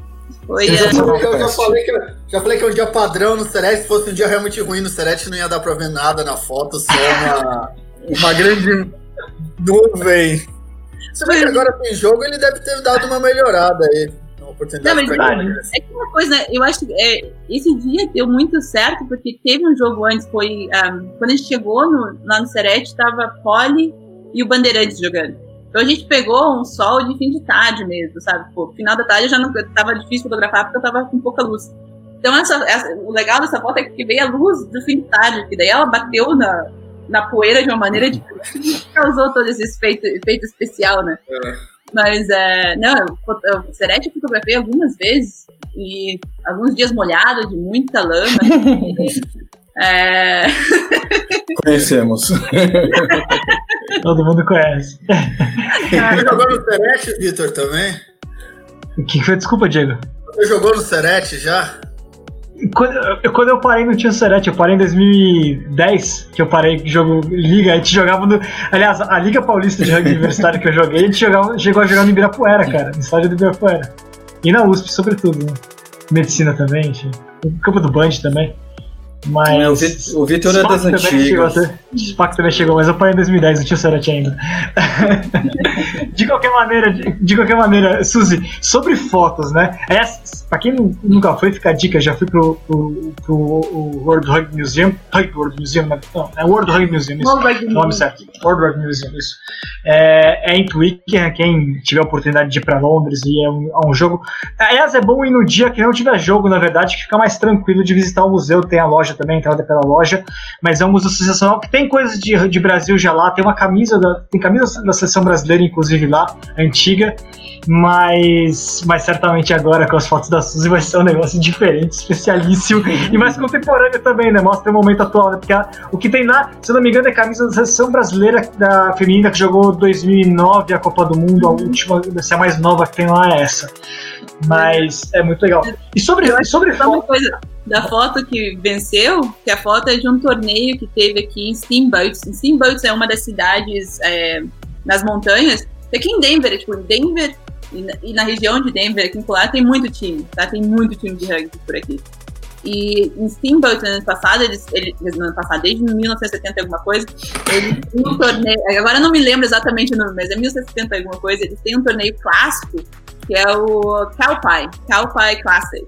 Foi, eu, eu já, falei que, já falei que é um dia padrão no Serete. Se fosse um dia realmente ruim no Serete, não ia dar pra ver nada na foto, só uma, uma grande nuvem. Se bem que agora tem jogo, ele deve ter dado uma melhorada aí. Uma oportunidade não, mas, é que uma coisa, eu acho que é, esse dia deu muito certo, porque teve um jogo antes, foi. Um, quando a gente chegou no, lá no Serete, tava Poli e o Bandeirantes jogando. Então a gente pegou um sol de fim de tarde mesmo, sabe? Pô, final da tarde já não tava difícil fotografar porque eu tava com pouca luz. Então essa, essa, o legal dessa foto é que veio a luz do fim de tarde, que daí ela bateu na, na poeira de uma maneira que causou todo esse efeito, efeito especial, né? É. Mas, é, não, eu, eu, Serete eu fotografei algumas vezes e alguns dias molhados de muita lama. é... Conhecemos. Todo mundo conhece. Você jogou no Serete, Vitor, também? O que foi? Desculpa, Diego. Você jogou no Serete já? Quando, quando eu parei não tinha Serete, eu parei em 2010, que eu parei jogo Liga, a gente jogava no. Aliás, a Liga Paulista de Rugby Universitário que eu joguei, a gente jogava, chegou a jogar no Ibirapuera, cara, no estádio do Ibirapuera. E na USP, sobretudo, né? Medicina também, enfim. No campo do Band também. Mas. o Vitor é das antigas. Spac também chegou, mas eu parei em 2010, não tinha Serete ainda. de qualquer maneira, de, de, qualquer maneira, Suzy, sobre fotos, né? Aliás, pra quem nunca foi, fica a dica, já fui pro, pro, pro World Rugby Museum. Rugby World Museum, não, é World Rugby Museum, isso. World nome certo. World Rugby Museum, isso. É, é em Twickenham, quem tiver a oportunidade de ir pra Londres e é um, é um jogo. Aliás, é bom ir no dia que não tiver jogo, na verdade, que fica mais tranquilo de visitar o museu, tem a loja também, entrada pela loja, mas é um museu sensacional que tem coisas de, de Brasil já lá, tem uma camisa da, tem camisa da seleção brasileira, inclusive lá, antiga, mas, mas certamente agora com as fotos da Suzy vai ser um negócio diferente, especialíssimo e mais contemporâneo também, né? Mostra o momento atual, né? Porque a, o que tem lá, se eu não me engano, é a camisa da seleção brasileira da feminina que jogou 2009 a Copa do Mundo, a última, se a mais nova que tem lá é essa. Mas é muito legal. E sobre, sobre uma coisa da foto que venceu, que a foto é de um torneio que teve aqui em Steamboat. Steamboat é uma das cidades é, nas montanhas. Aqui em Denver, tipo, em Denver e na, e na, região de Denver, aqui em Colar, tem muito time, tá? Tem muito time de rugby por aqui. E em Steamboat, no ano passado, eles, eles, no ano passado, desde 1970 alguma coisa, eles têm um torneio, agora eu não me lembro exatamente o nome, mas é 1970 alguma coisa, eles têm um torneio clássico, que é o Cowpie, Cowpie Classic.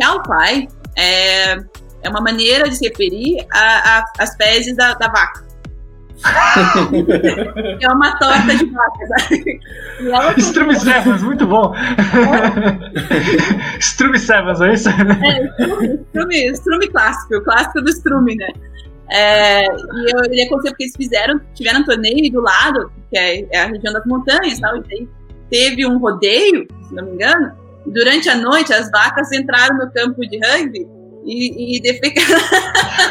Cowpie é, é uma maneira de se referir às fezes da, da vaca. é uma torta de vaca? Strume Sevens, muito bom. É. Strume Sevens, é isso? É, Strume, Strume clássico, o clássico do Strume, né? É, e eu ia acontecer porque eles fizeram, tiveram um torneio do lado, que é, é a região das montanhas, tal, e teve um rodeio, se não me engano, durante a noite as vacas entraram no campo de rugby e, e defecaram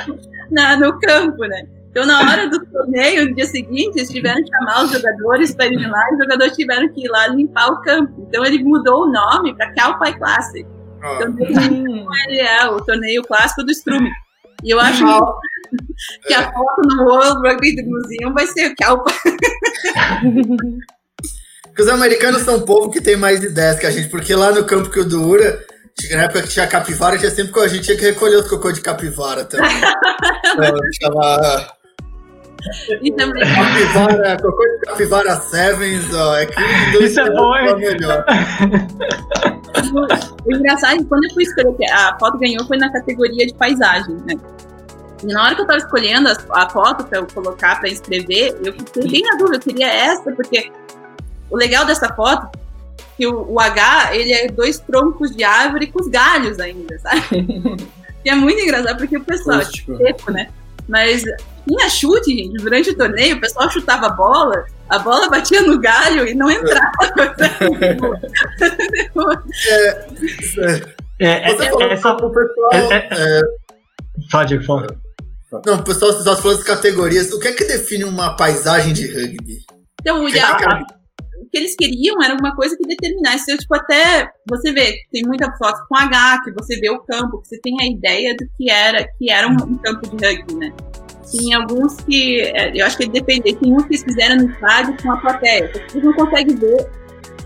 na, no campo, né? Então, na hora do torneio, no dia seguinte, eles tiveram que chamar os jogadores para ir lá e os jogadores tiveram que ir lá limpar o campo. Então, ele mudou o nome para Calpai Classic. Ah. Então, ele é o torneio clássico do Strume. E eu acho que a foto no World Rugby Museum vai ser o Porque os americanos são um povo que tem mais ideias que a gente, porque lá no campo que o Dura, na época que tinha capivara, tinha sempre com a gente tinha que recolher os cocô de capivara também. então. E também. Capivara, cocô de capivara Sevens, ó. É que Isso é bom? Melhor. o engraçado é que quando eu fui escolher, a foto ganhou foi na categoria de paisagem, né? E na hora que eu tava escolhendo a, a foto pra eu colocar pra escrever, eu fiquei bem na dúvida, eu queria essa, porque o legal dessa foto que o, o, H, ele é dois troncos de árvore com os galhos ainda, sabe? e é muito engraçado, porque o pessoal, tipo, seco, né? Mas tinha chute, gente, durante o torneio, o pessoal chutava a bola, a bola batia no galho e não entrava. é, é, é, Você falou essa... o pessoal... É, é, fala, Diego, fala. Não, o pessoal, está falando das categorias. O que é que define uma paisagem de rugby? Então, o ideal, o que eles queriam era alguma coisa que determinasse. Eu, tipo, até você vê, tem muita foto com H, que você vê o campo, que você tem a ideia do que era, que era um, um campo de rugby, né? Tem alguns que, é, eu acho que depende, tem uns que eles fizeram no estádio com a plateia, você não consegue ver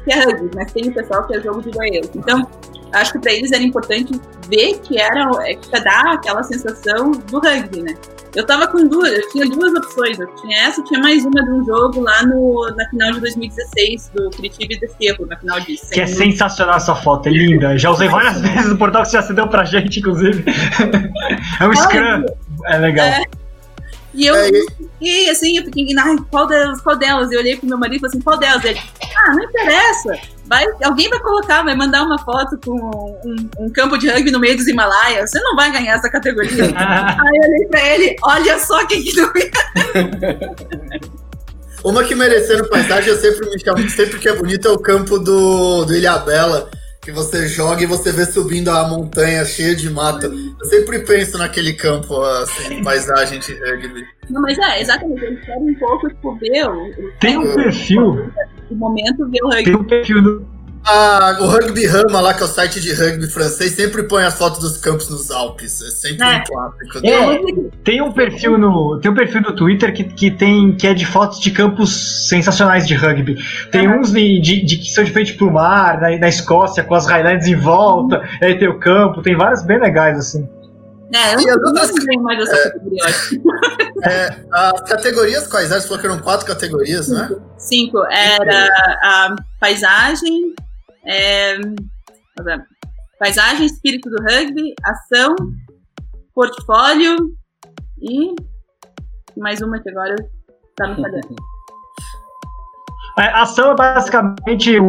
que é rugby, mas tem o pessoal que é jogo de banheiro. Então, acho que para eles era importante ver que era, é, que dá aquela sensação do rugby, né? Eu tava com duas, eu tinha duas opções. Eu tinha essa, tinha mais uma de um jogo lá no, na final de 2016 do Curitiba e Desterro, na final de Que é sensacional essa foto, é linda. Já usei várias vezes no portal que você já se deu pra gente, inclusive. é um scrum. É legal. É. E eu é, fiquei assim, eu fiquei, ah, qual delas, qual delas? Eu olhei pro meu marido e falei assim, qual delas? Ele, ah, não interessa. Vai, alguém vai colocar, vai mandar uma foto com um, um, campo de rugby no meio dos Himalaias. Você não vai ganhar essa categoria. Aí eu olhei pra ele, olha só quem que não Uma que merecendo paisagem, eu sempre me chamo, sempre que é bonito, é o campo do, do Ilhabela, que você joga e você vê subindo a montanha cheia de mato. Eu sempre penso naquele campo, assim, paisagem de rugby. Não, mas é, exatamente, eles querem um pouco, tipo, ver o, Tem um perfil, o momento, ver o tem rugby. um perfil do, Ah, o Rugby Rama lá, que é o site de rugby francês, sempre põe as fotos dos campos nos Alpes. É sempre É. um clássico. É. Tem um perfil no, tem um perfil no Twitter que, que tem que é de fotos de campos sensacionais de rugby. Tem Aham. uns de, de- de que são de frente pro mar, na, na Escócia, com as Highlands em volta, e aí tem o campo, tem vários bem legais assim. É, eu E não, outras- não tenho mais essa categoria. É, as categorias quais eram? Você falou que eram quatro categorias, né? Cinco era a paisagem, é, paisagem, espírito do rugby, ação, portfólio e mais uma que agora tá me falhando. Ação é basicamente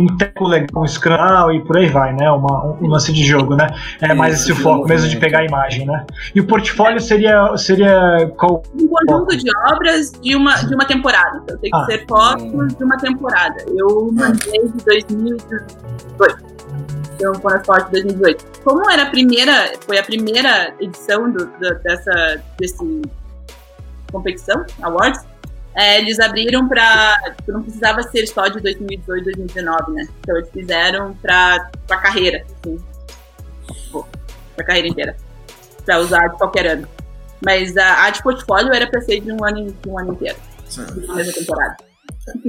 um teco legal, um scrum e por aí vai, né? Uma, um, um lance de jogo, né? É mais esse o de foco mesmo de pegar a imagem, né? E o portfólio seria, seria qual? Um conjunto de obras de uma, de uma temporada. Então tem que Ah. ser fotos de uma temporada. Eu mandei de 2018. Então, as fotos de 2018. Como era a primeira, foi a primeira edição do, do- dessa desse competição, Awards, é, eles abriram para não precisava ser só de 2018, 2019, né? Então eles fizeram para a carreira, assim, para a carreira inteira, para usar de qualquer ano. Mas a, a de portfólio era para ser de um ano, de um ano inteiro, uma mesma temporada.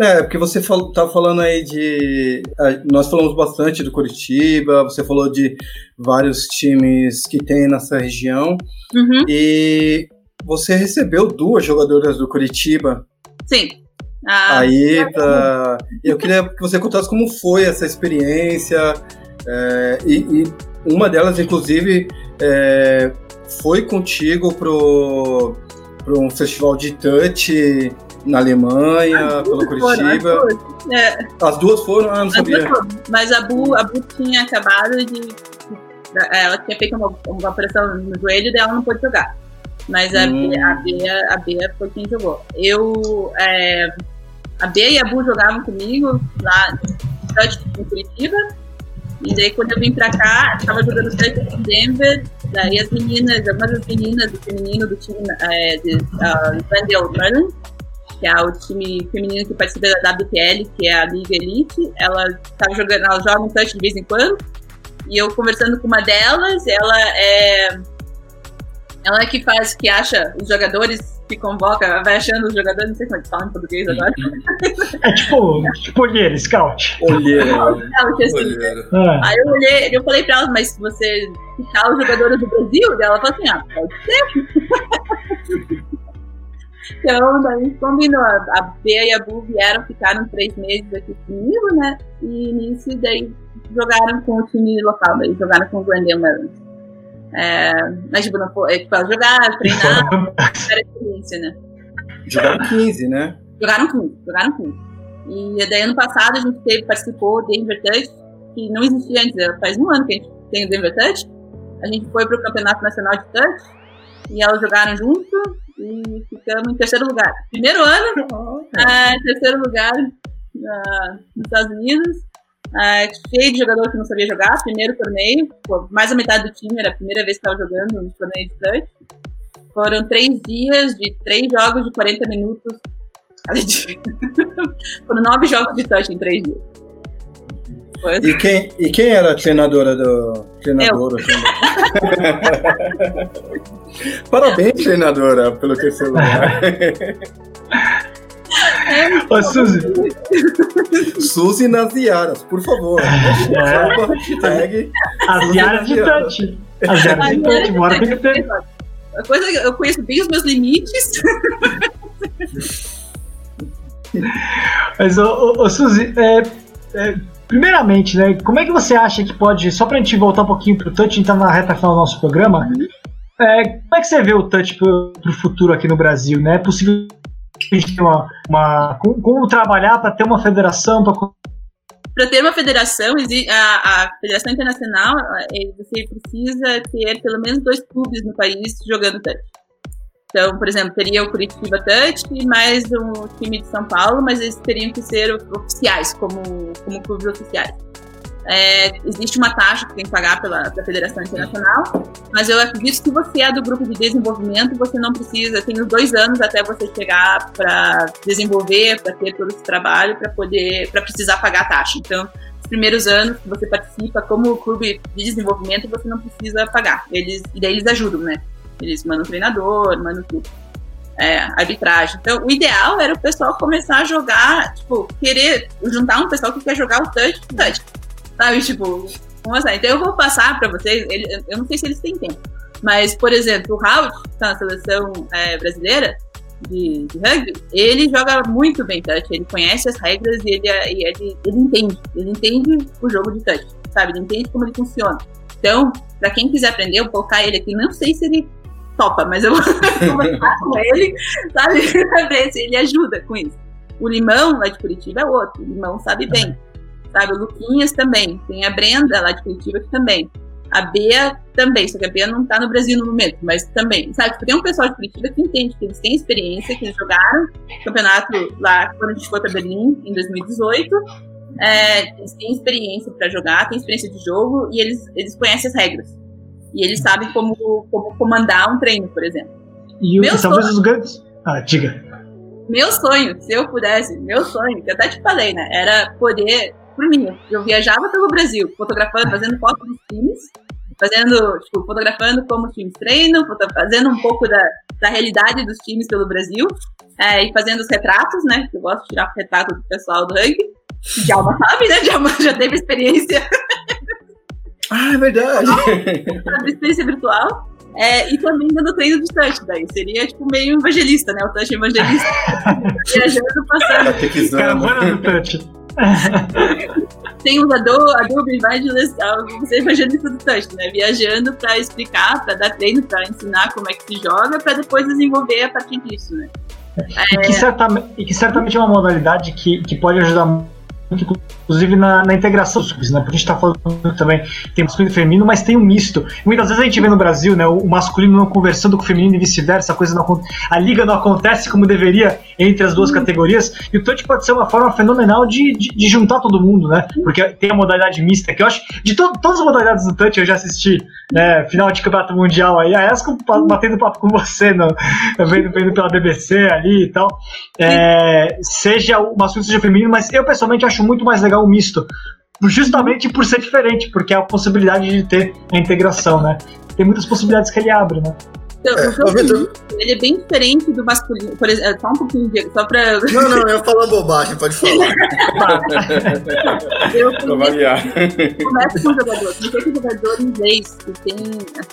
É, porque você fal tá falando aí de. Nós falamos bastante do Curitiba, você falou de vários times que tem nessa região. Uhum, E você recebeu duas jogadoras do Curitiba sim. Ah, aí pra. Eu queria que você contasse como foi essa experiência. é, e, e uma delas, inclusive, é, foi contigo pro, pro um festival de touch na Alemanha, duas foram, as Curitiba. duas. É, As duas foram? Ah, não sabia. Mas a Bu, a Bu tinha acabado de. Ela tinha feito uma, uma operação no joelho e ela não pôde jogar. Mas a, Hum. Bea, a, Bea, a Bea foi quem jogou. Eu. é, a Bea e a Bu jogavam comigo lá no Touch em Curitiba. E daí quando eu vim pra cá, eu tava jogando Touch em Denver. Daí as meninas, algumas das meninas do feminino do time é, de uh, Merlin, que é o time feminino que participa da WPL, que é a Liga Elite. Ela tava jogando, ela joga um touch de vez em quando. E eu conversando com uma delas, ela é ela é que faz, que acha os jogadores, que convoca, vai achando os jogadores, não sei como é que fala em português agora. É tipo, tipo olheiro, scout. Que assim, Olheiro. É. Aí eu olhei, eu falei pra ela, mas se você ficar os jogadores do Brasil, ela falou assim, ah, pode ser. então, daí combinou. A a Bea e a Bu vieram, ficaram três meses aqui comigo, né? E nisso, daí jogaram com o time local, daí jogaram com o Glendale Maryland. É, mas, tipo, não é, tipo, jogar, treinar, era experiência, né? Jogaram 15, né? Jogaram 15, jogaram 15. E daí ano passado a gente teve, participou do Denver Touch, que não existia antes, é, faz um ano que a gente tem o Denver Touch. A gente foi pro Campeonato Nacional de Touch e elas jogaram junto e ficamos em terceiro lugar. Primeiro ano, é, terceiro lugar ah, nos Estados Unidos. Ah, cheio de jogador que não sabia jogar, primeiro torneio, pô, mais da metade do time era a primeira vez que estava jogando no torneio de touch. Foram três dias de três jogos de 40 minutos cada dia. Foram nove jogos de touch em três dias. Foi. E quem, e quem era a treinadora do. Treinadora, Parabéns, treinadora, pelo terceiro lugar. Ô, Suzy, Suzy nas Iaras, por favor. É. Hashtag. as diárias de touch. As diárias de touch, bora tem que ter. A coisa é que eu conheço bem os meus limites. Mas, ô, ô, ô, Suzy, é, é, primeiramente, né, como é que você acha que pode, só pra gente voltar um pouquinho pro touch, então na reta final do nosso programa, é, como é que você vê o touch pro, pro futuro aqui no Brasil, né? É possível uma, uma como, como trabalhar para ter uma federação, pra, Para ter uma federação, a, a Federação Internacional, eh, você precisa ter pelo menos dois clubes no país jogando touch. Então, por exemplo, teria o Curitiba Touch mais um time de São Paulo, mas eles teriam que ser oficiais, como, como clubes oficiais. É, existe uma taxa que tem que pagar pela, pela Federação Internacional, mas eu acredito que você é do grupo de desenvolvimento, você não precisa, tem os dois anos até você chegar para desenvolver, para ter todo esse trabalho, para poder, para precisar pagar a taxa. Então, os primeiros anos que você participa como clube de desenvolvimento, você não precisa pagar. Eles, e daí eles ajudam, né? Eles mandam treinador, mandam tudo. É, arbitragem. Então, o ideal era o pessoal começar a jogar, tipo, querer juntar um pessoal que quer jogar o touch, touch Sabe, tipo, assim? Então eu vou passar para vocês, ele, eu não sei se eles têm tempo, mas, por exemplo, o Raul, que tá na seleção é, brasileira de, de, rugby, ele joga muito bem touch, ele conhece as regras e ele, ele, ele entende, ele entende o jogo de touch, sabe? Ele entende como ele funciona. Então, para quem quiser aprender, eu vou colocar ele aqui, não sei se ele topa, mas eu vou conversar com ele, sabe? pra ver se ele ajuda com isso. O Limão, lá de Curitiba, é outro. O Limão sabe bem sabe? O Luquinhas também. Tem a Brenda lá de Curitiba que também. A Bea também, só que a Bea não tá no Brasil no momento, mas também, sabe? Tipo, tem um pessoal de Curitiba que entende que eles têm experiência, que eles jogaram campeonato lá quando a gente foi para Berlim em 2018. É, eles têm experiência para jogar, têm experiência de jogo e eles, eles conhecem as regras. E eles sabem como, como comandar um treino, por exemplo. E meu talvez sonho, os grandes. Ah, diga. Meu sonho, se eu pudesse, meu sonho, que eu até te falei, né? Era poder por mim. Eu viajava pelo Brasil, fotografando, fazendo fotos dos times, fazendo, tipo, fotografando como os times treinam, fazendo um pouco da, da realidade dos times pelo Brasil, é, e fazendo os retratos, né? Eu gosto de tirar retrato do pessoal do rugby. Djalma sabe, né? Djalma já teve experiência. Ah, é verdade. experiência virtual. É, e também dando treino de touch, daí. Seria tipo meio evangelista, né? O touch evangelista. viajando, passando. Caravana do touch. Tem o Adobe, Evangelist, você é evangelista do touch, né? Viajando para explicar, para dar treino, para ensinar como é que se joga, para depois desenvolver a partir disso, né? E, que certamente, e que certamente é uma modalidade que, que pode ajudar inclusive na, na integração dos clubes, né? Porque a gente está falando também, tem masculino e feminino, mas tem um misto. Muitas vezes a gente vê no Brasil, né, o masculino não conversando com o feminino e vice-versa, a coisa não a liga não acontece como deveria entre as duas uhum. categorias. E o touch pode ser uma forma fenomenal de, de, de, juntar todo mundo, né? Porque tem a modalidade mista, que eu acho, de to, todas as modalidades do touch eu já assisti, né, final de campeonato mundial aí, a ESCO batendo papo com você, no, vendo, vendo pela BBC ali e tal. É, seja o masculino, seja o feminino, mas eu pessoalmente acho muito mais legal o misto. Justamente por ser diferente, porque é a possibilidade de ter a integração, né? Tem muitas possibilidades que ele abre, né? Então, é, feminino, ele é bem diferente do masculino. Por exemplo, só um pouquinho, Diego, só pra. Não, não, eu falo bobagem, pode falar. eu começo com um jogador. Tem um jogador inglês que tem,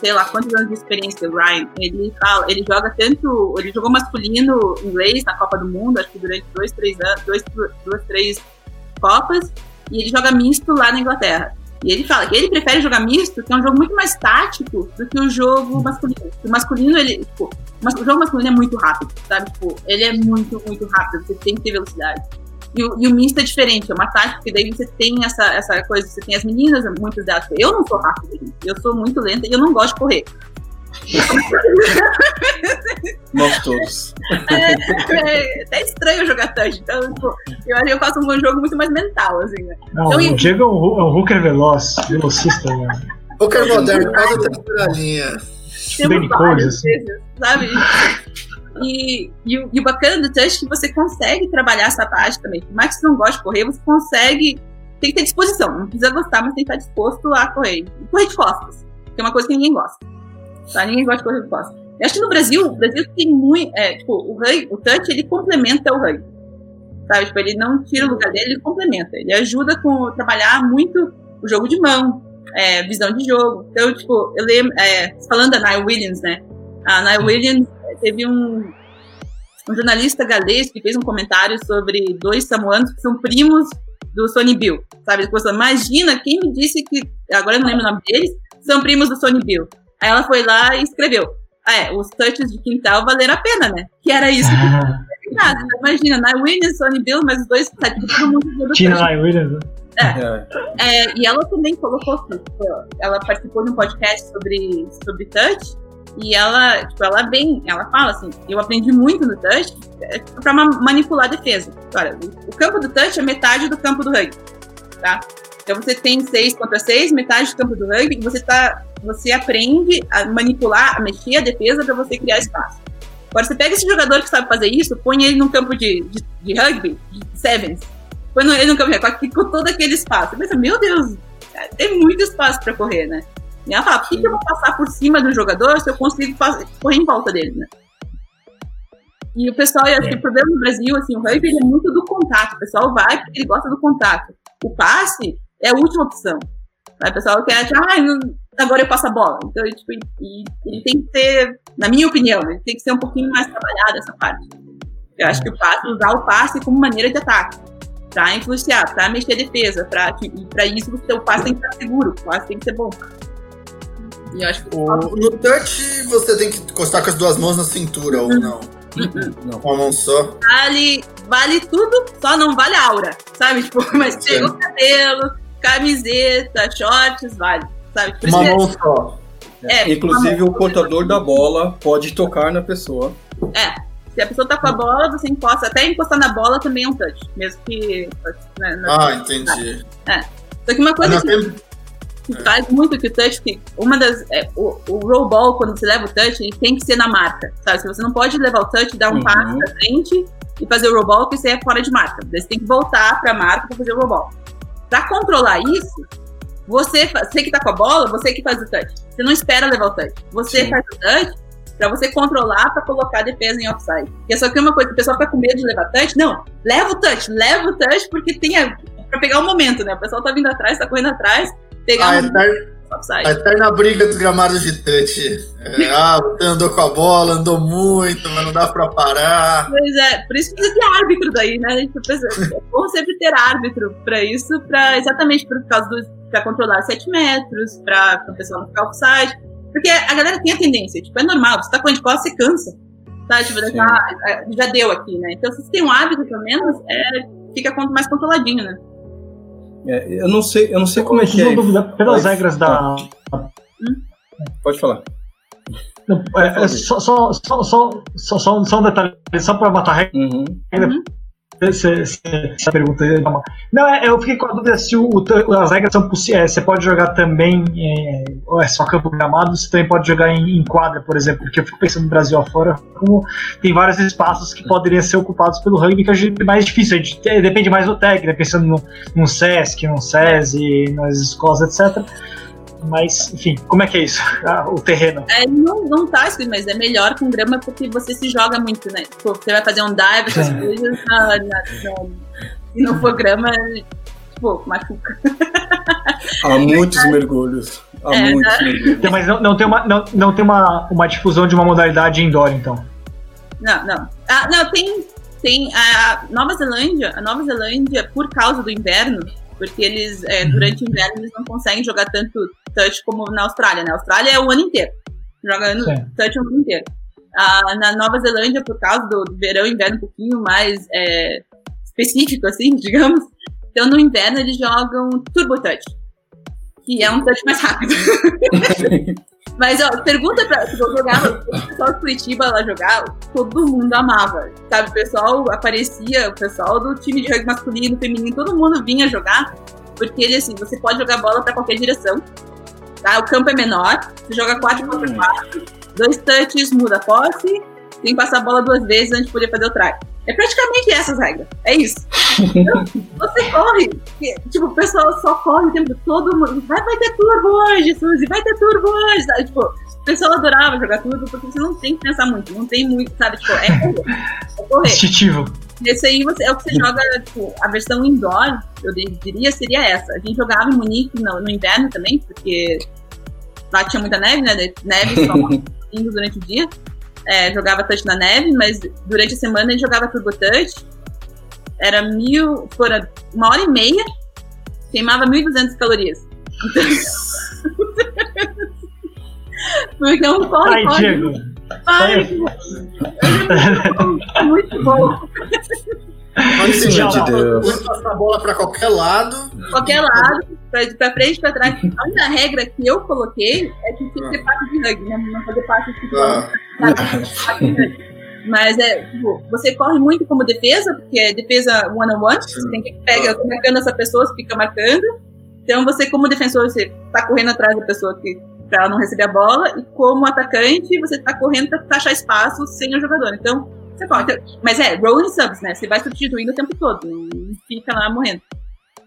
sei lá, quantos anos de experiência, o Ryan. Ele fala, ele joga tanto. Ele jogou masculino inglês na Copa do Mundo, acho que durante dois, três anos, dois, duas, três Copas, e ele joga misto lá na Inglaterra. E ele fala que ele prefere jogar misto, que é um jogo muito mais tático do que o jogo masculino. O masculino, ele, tipo, o jogo masculino é muito rápido, sabe? Tipo, ele é muito, muito rápido, você tem que ter velocidade. E o, e o misto é diferente, é uma tática, porque daí você tem essa, essa coisa, você tem as meninas, muitas delas. Eu não sou rápida, eu sou muito lenta e eu não gosto de correr. Nós todos. É, é, é, até estranho jogar touch. Então, tipo, eu acho que eu faço um jogo muito mais mental, assim, né? Não, então, o Diego é um, é um hooker veloz, velocista, né? Hooker moderno, quase a terceira linha. Bem coisas, assim. sabe? E, e, o, e, o bacana do touch é que você consegue trabalhar essa parte também. Por mais que você não goste de correr, você consegue. Tem que ter disposição. Não precisa gostar, mas tem que estar disposto a correr. E correr de costas, que é uma coisa que ninguém gosta. Tá? Ninguém gosta de correr costas. Eu acho que no Brasil, o Brasil tem muito. É, tipo, o, rugby, o touch ele complementa o rugby. Sabe? Tipo, ele não tira o lugar dele, ele complementa. Ele ajuda com trabalhar muito o jogo de mão, é, visão de jogo. Então, tipo, eu lembro. É, falando da Nile Williams, né? A Nile Williams teve um, um jornalista galês que fez um comentário sobre dois samoanos que são primos do Sonny Bill. Sabe? Ele falou, imagina quem me disse que. Agora eu não lembro o nome deles, são primos do Sonny Bill. Aí ela foi lá e escreveu. Ah, é, os touches de quintal valeram a pena, né? Que era isso que casa. Imagina, na Williams, Sonny Bill, mas os dois, sabe, todo mundo Tina na Williams. Né? É. é. E ela também colocou que ela participou de um podcast sobre, sobre touch E ela, tipo, ela vem, ela fala assim, eu aprendi muito no touch é, para manipular a defesa. Olha, o campo do touch é metade do campo do rugby, tá? Então você tem 6 contra 6, metade do campo do rugby, você tá, você aprende a manipular, a mexer a defesa para você criar espaço. Agora você pega esse jogador que sabe fazer isso, põe ele num campo de, de, de rugby, de sevens, põe ele num campo de rugby, com todo aquele espaço. Você pensa, meu Deus, tem muito espaço para correr, né? E ela fala, por que, que, eu vou passar por cima do jogador se eu consigo correr em volta dele, né? E o pessoal, acho que o problema no Brasil, assim, o rugby é muito do contato. O pessoal vai porque ele gosta do contato. O passe é a última opção. Né? O pessoal quer achar, ah, agora eu passo a bola. Então, tipo, ele, ele tem que ser, na minha opinião, ele tem que ser um pouquinho mais trabalhado essa parte. Eu acho que o passe, usar o passe como maneira de ataque para influenciar, para mexer a defesa, para e para isso o seu passe tem que estar seguro, o passe tem que ser bom. E eu acho que o... No touch você tem que encostar com as duas mãos na cintura ou não? Não. Com uma mão só. Vale, vale tudo, só não vale a aura, sabe? Tipo, mas pega o cabelo, camiseta, shorts, vale. Sabe? Por uma mão só. É, Inclusive o portador da bola pode tocar na pessoa. É, se a pessoa tá com a bola, você encosta. Até encostar na bola também é um touch. Mesmo que. Né, ah, entendi. É. Só que uma coisa que, que faz muito que o touch, que uma das. É, o, o roll ball, quando você leva o touch, ele tem que ser na marca. Sabe? Se você não pode levar o touch, dar um uhum. passo pra frente e fazer o roll ball, que você é fora de marca. Daí você tem que voltar pra marca pra fazer o roll ball. Pra controlar isso, você, você que tá com a bola, você que faz o touch. Você não espera levar o touch. Você Sim. faz o touch para você controlar para colocar a defesa em offside. E é só que uma coisa, o pessoal fica com medo de levar touch. Não, leva o touch, leva o touch porque tem a, pra pegar o momento, né? O pessoal tá vindo atrás, tá correndo atrás, pegar ah, um tá, offside. A eterna briga dos gramados de touch. É, ah, você andou com a bola, andou muito, mas não dá pra parar. Pois é, por isso precisa de árbitro daí, né? É bom sempre ter árbitro pra isso, pra, exatamente por causa do para controlar 7 metros, para o pessoal não ficar offside. Porque a galera tem a tendência, tipo, é normal, você tá com a de costas, você cansa. Tá? Tipo, já, ah, já deu aqui, né? Então, se você tem um hábito, pelo menos, é, fica mais controladinho, né? É, eu não sei, eu não sei como é que é. Dúvida, pelas regras da. Hum? Pode falar. Não, é, é, só, só, só, só, só, só um detalhe, só para matar a regra. Uhum. Essa pergunta. Não, é, eu fiquei com a dúvida se o, as regras são possíveis. Você pode jogar também, é, é só campo gramado, você também pode jogar em, em, quadra, por exemplo, porque eu fico pensando no Brasil afora, como tem vários espaços que poderiam ser ocupados pelo rugby, que é mais difícil, gente, depende mais do técnico, né, pensando no, no SESC, no SESI, nas escolas, etc. Mas, enfim, como é que é isso? Ah, o terreno? É, não, não tá escrito, mas é melhor com grama porque você se joga muito, né? Tipo, você vai fazer um dive, essas coisas, na, na, na, se não for grama, tipo, machuca. Há muitos mergulhos. Há é, muitos né? mergulhos. Mas não, não tem, uma, não, não tem uma, uma difusão de uma modalidade indoor, então? Não, não. Ah, não, tem, tem a Nova Zelândia, a Nova Zelândia, por causa do inverno, porque eles, é, uhum. durante o inverno, eles não conseguem jogar tanto touch como na Austrália, né? A Austrália é o ano inteiro, jogando touch o ano inteiro. Ah, na Nova Zelândia, por causa do, verão e inverno um pouquinho mais é, específico, assim, digamos, então no inverno eles jogam Turbo Touch, que é um touch mais rápido. Mas, ó, pergunta pra. Se eu jogava, o pessoal de Curitiba lá jogar, todo mundo amava. Sabe, o pessoal aparecia, o pessoal do time de rugby masculino, feminino, todo mundo vinha jogar. Porque ele, assim, você pode jogar bola pra qualquer direção. Tá? O campo é menor, você joga 4 contra 4, dois touches, muda a posse, tem que passar a bola duas vezes antes de poder fazer o try. É praticamente essas regras. É isso. Então, você corre. Tipo, o pessoal só corre o tempo todo mundo. Vai, vai ter turbo hoje, Suzy, vai ter turbo hoje. Sabe? Tipo, o pessoal adorava jogar turbo porque você não tem que pensar muito. Não tem muito, sabe? Tipo, é correr. É correr. Instintivo. Esse aí você, é o que você joga, tipo, a versão indoor, eu diria, seria essa. A gente jogava em Munique no, no inverno também, porque lá tinha muita neve, né? Neve só durante o dia é, jogava touch na neve, mas durante a semana ele jogava turbo touch. Era mil, fora uma hora e meia, queimava 1.200 calorias. Porque um corre, Ai, corre. Diego. Ai, muito bom. Pode ser, de Deus. passar a bola para qualquer lado. Qualquer lado pra, pra frente, pra trás. A única regra que eu coloquei é que tinha que ter passe de rugby, né? Não fazer passe de Ah. Mas é, tipo, você corre muito como defesa, porque é defesa one-on-one, você tem que pegar, eu tô marcando essa pessoa, você fica marcando. Então você, como defensor, você tá correndo atrás da pessoa que pra ela não receber a bola, e como atacante, você tá correndo pra achar espaço sem o jogador. Então, você corre. Então, mas é, rolling subs, né? Você vai substituindo o tempo todo, não fica lá morrendo.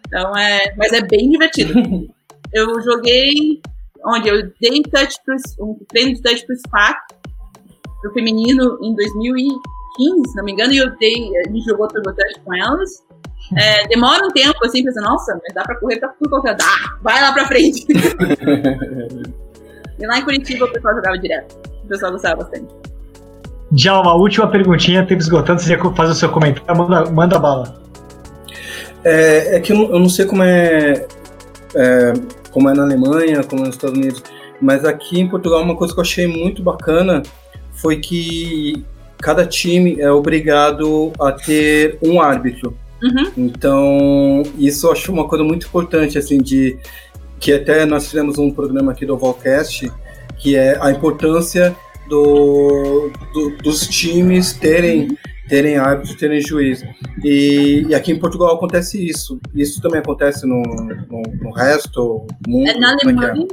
Então é. Mas é bem divertido. eu joguei. Onde? Eu dei touch pro, um treino de touch pro SPAC, pro feminino, em 2015, se não me engano, e eu dei. A gente jogou turbo touch com elas. É, demora um tempo assim, pensando, nossa, mas dá pra correr pra tudo qualquer. Dá, vai lá pra frente. e lá em Curitiba o pessoal jogava direto. O pessoal gostava bastante. Já uma última perguntinha, tempo esgotando, você fazer o seu comentário, manda, manda bala. É, é que eu não, eu não sei como é, é, como é na Alemanha, como é nos Estados Unidos, mas aqui em Portugal uma coisa que eu achei muito bacana foi que cada time é obrigado a ter um árbitro. Uhum. Então, isso eu acho uma coisa muito importante, assim, de que até nós fizemos um programa aqui do Volcast, que é a importância do, do- dos times terem terem árbitro, terem juiz. E, e aqui em Portugal acontece isso. Isso também acontece no, no, no resto do mundo. É, na? Alemanha,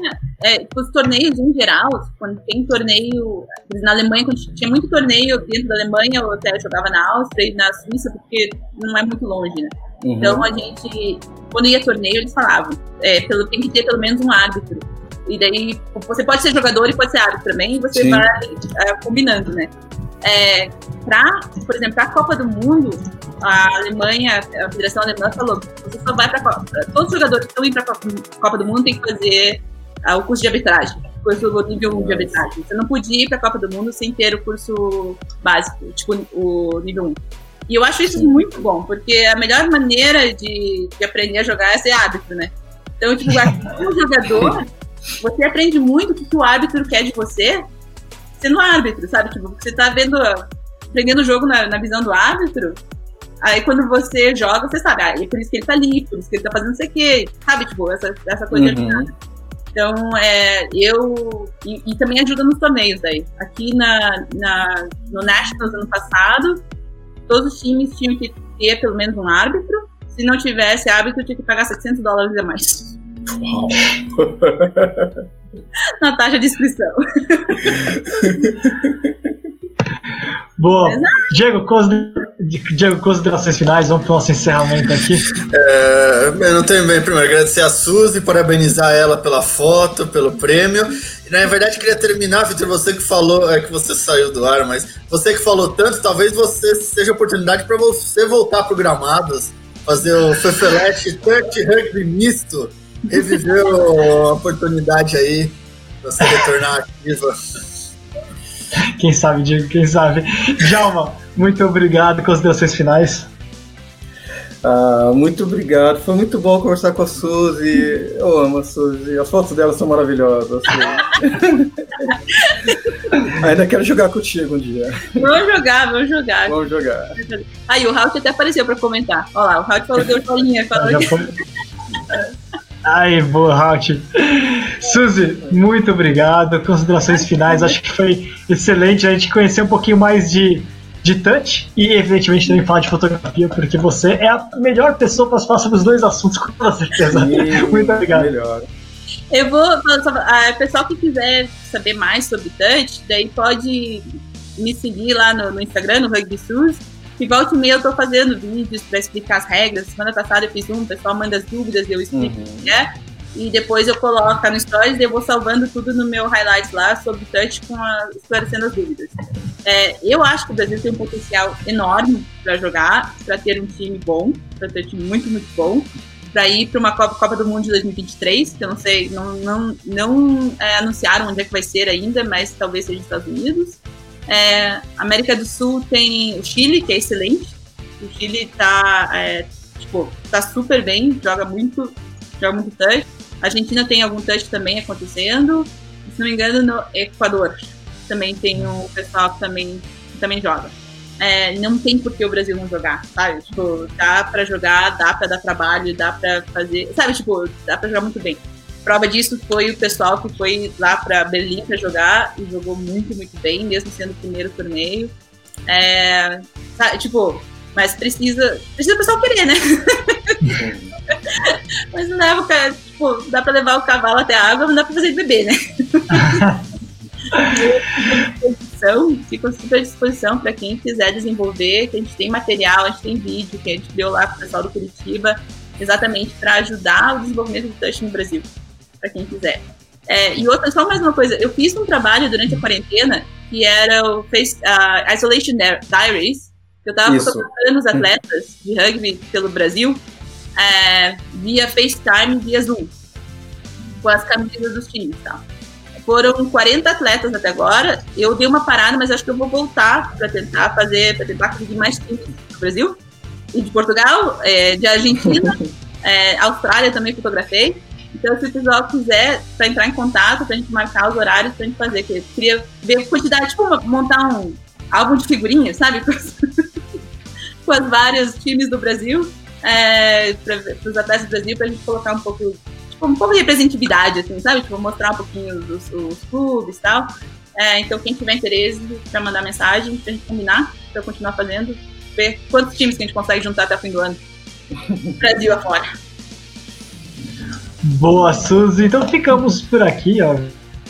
é, tipo, os torneios em geral, quando tem torneio. Na Alemanha, quando tinha muito torneio dentro da Alemanha, eu até jogava na Áustria e na Suíça, porque não é muito longe, né? Uhum. Então a gente, quando ia torneio, eles falavam, é, pelo, tem que ter pelo menos um árbitro. E daí você pode ser jogador e pode ser árbitro também, e você Sim. vai é, combinando, né? É, pra, por exemplo, para a Copa do Mundo, a Alemanha, a Federação Alemã falou: você só vai para Todos os jogadores que estão indo para a Copa do Mundo têm que fazer ah, o curso de arbitragem, o curso nível 1 de arbitragem. Você não podia ir para a Copa do Mundo sem ter o curso básico, tipo o nível 1. E eu acho isso muito bom, porque a melhor maneira de, de aprender a jogar é ser árbitro, né? Então, tipo, como jogador, você aprende muito o que o árbitro quer de você sendo árbitro, sabe? Tipo, você tá vendo, aprendendo o jogo na, na visão do árbitro, aí quando você joga, você sabe, ah, é por isso que ele tá ali, por isso que ele tá fazendo não sei o quê, sabe? Tipo, essa, essa coisa de Uhum. então, é, eu. E, e também ajuda nos torneios daí. Aqui na, na, no Nationals ano passado, todos os times tinham que ter pelo menos um árbitro. Se não tivesse árbitro, tinha que pagar 700 dólares a mais Uau. na taxa de inscrição. Boa. Diego, Diego, considerações finais, vamos pro nosso encerramento aqui. É, eu não tenho bem primeiro agradecer a Suzy, parabenizar ela pela foto, pelo prêmio. E na verdade queria terminar, Vitor, você que falou, é que você saiu do ar, mas você que falou tanto, talvez você seja oportunidade para você voltar pro Gramados, fazer o Fefelete Touch Rugby misto, reviver a oportunidade aí, você retornar ativa. Quem sabe, Diego, quem sabe. Djalma, muito obrigado. Considerações finais. Ah, muito obrigado. Foi muito bom conversar com a Suzy. Eu amo a Suzy. As fotos dela são maravilhosas. Suzy. Ainda quero jogar contigo um dia. Vamos jogar, vamos jogar. Vamos jogar. Aí o Raul até apareceu pra comentar. Olha lá, o Raul falou, deu joinha, falou Já que foi. Ai, boa, Halt. Suzy, muito obrigado. Considerações finais. Acho que foi excelente a gente conhecer um pouquinho mais de, de touch e, evidentemente, também falar de fotografia, porque você é a melhor pessoa para falar sobre os dois assuntos, com toda certeza. Muito obrigado. Melhor. Eu vou. Ah, pessoal que quiser saber mais sobre touch, daí pode me seguir lá no, no Instagram, no Rugby Sus. E volta e meia eu tô fazendo vídeos para explicar as regras. Semana passada eu fiz um, o pessoal manda as dúvidas e eu explico Uhum. o que é. E depois eu coloco no Stories e eu vou salvando tudo no meu highlights lá sobre touch, com a, esclarecendo as dúvidas. É, eu acho que o Brasil tem um potencial enorme para jogar, para ter um time bom, para ter um time muito, muito bom para ir para uma Copa, Copa do Mundo de 2023, que eu não sei, não, não, não é, anunciaram onde é que vai ser ainda, mas talvez seja nos Estados Unidos. É, América do Sul tem o Chile, que é excelente. O Chile tá, é, tipo, tá super bem, joga muito, joga muito touch. A Argentina tem algum touch também acontecendo. Se não me engano, no Equador também tem um pessoal que também, que também joga. é, não tem por que o Brasil não jogar, sabe? Tipo, dá pra jogar, dá pra dar trabalho, dá pra fazer. Sabe, tipo, dá pra jogar muito bem. Prova disso foi o pessoal que foi lá pra Berlim pra jogar e jogou muito, muito bem, mesmo sendo o primeiro torneio. É, sabe, tipo, mas precisa. Precisa o pessoal querer, né? mas não leva, tipo, dá pra levar o cavalo até a água, não dá pra fazer beber, né? fico super à disposição para quem quiser desenvolver, que a gente tem material, a gente tem vídeo que a gente deu lá para o pessoal do Curitiba, exatamente para ajudar o desenvolvimento do touch no Brasil, para quem quiser. É, e outra, só mais uma coisa, eu fiz um trabalho durante a quarentena que era o face, uh, Isolation Diaries, eu estava fotografando os atletas de rugby pelo Brasil é, via FaceTime, via Zoom, com as camisas dos times tal. Foram 40 atletas até agora. Eu dei uma parada, mas acho que eu vou voltar para tentar fazer, para tentar conseguir mais times do Brasil e de Portugal, é, de Argentina, é, Austrália também fotografei. Então, se o pessoal quiser para entrar em contato, para a gente marcar os horários para a gente fazer, que queria ver a quantidade, tipo, montar um álbum de figurinhas, sabe? Com os, vários times do Brasil, é, para os atletas do Brasil, para a gente colocar um pouco tipo, um pouco de representatividade, assim, sabe? Tipo, mostrar um pouquinho os, os clubes e tal. É, então, quem tiver interesse, para mandar mensagem, pra gente combinar, eu continuar fazendo, ver quantos times que a gente consegue juntar até o fim do ano. Brasil afora. Boa, Suzy. Então ficamos por aqui, ó.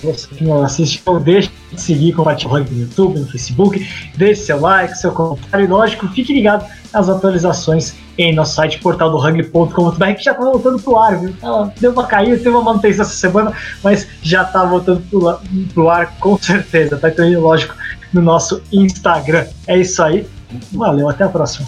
Você que não assiste, não deixe de seguir, compartilhar no YouTube, no Facebook, deixe seu like, seu comentário e, lógico, fique ligado nas atualizações em nosso site portaldorugby.com.br que já tá voltando pro ar, viu? Ela deu uma caída, teve uma manutenção essa semana, mas já tá voltando pro, pro ar com certeza, tá? Então, lógico, no nosso Instagram. É isso aí. Valeu, até a próxima.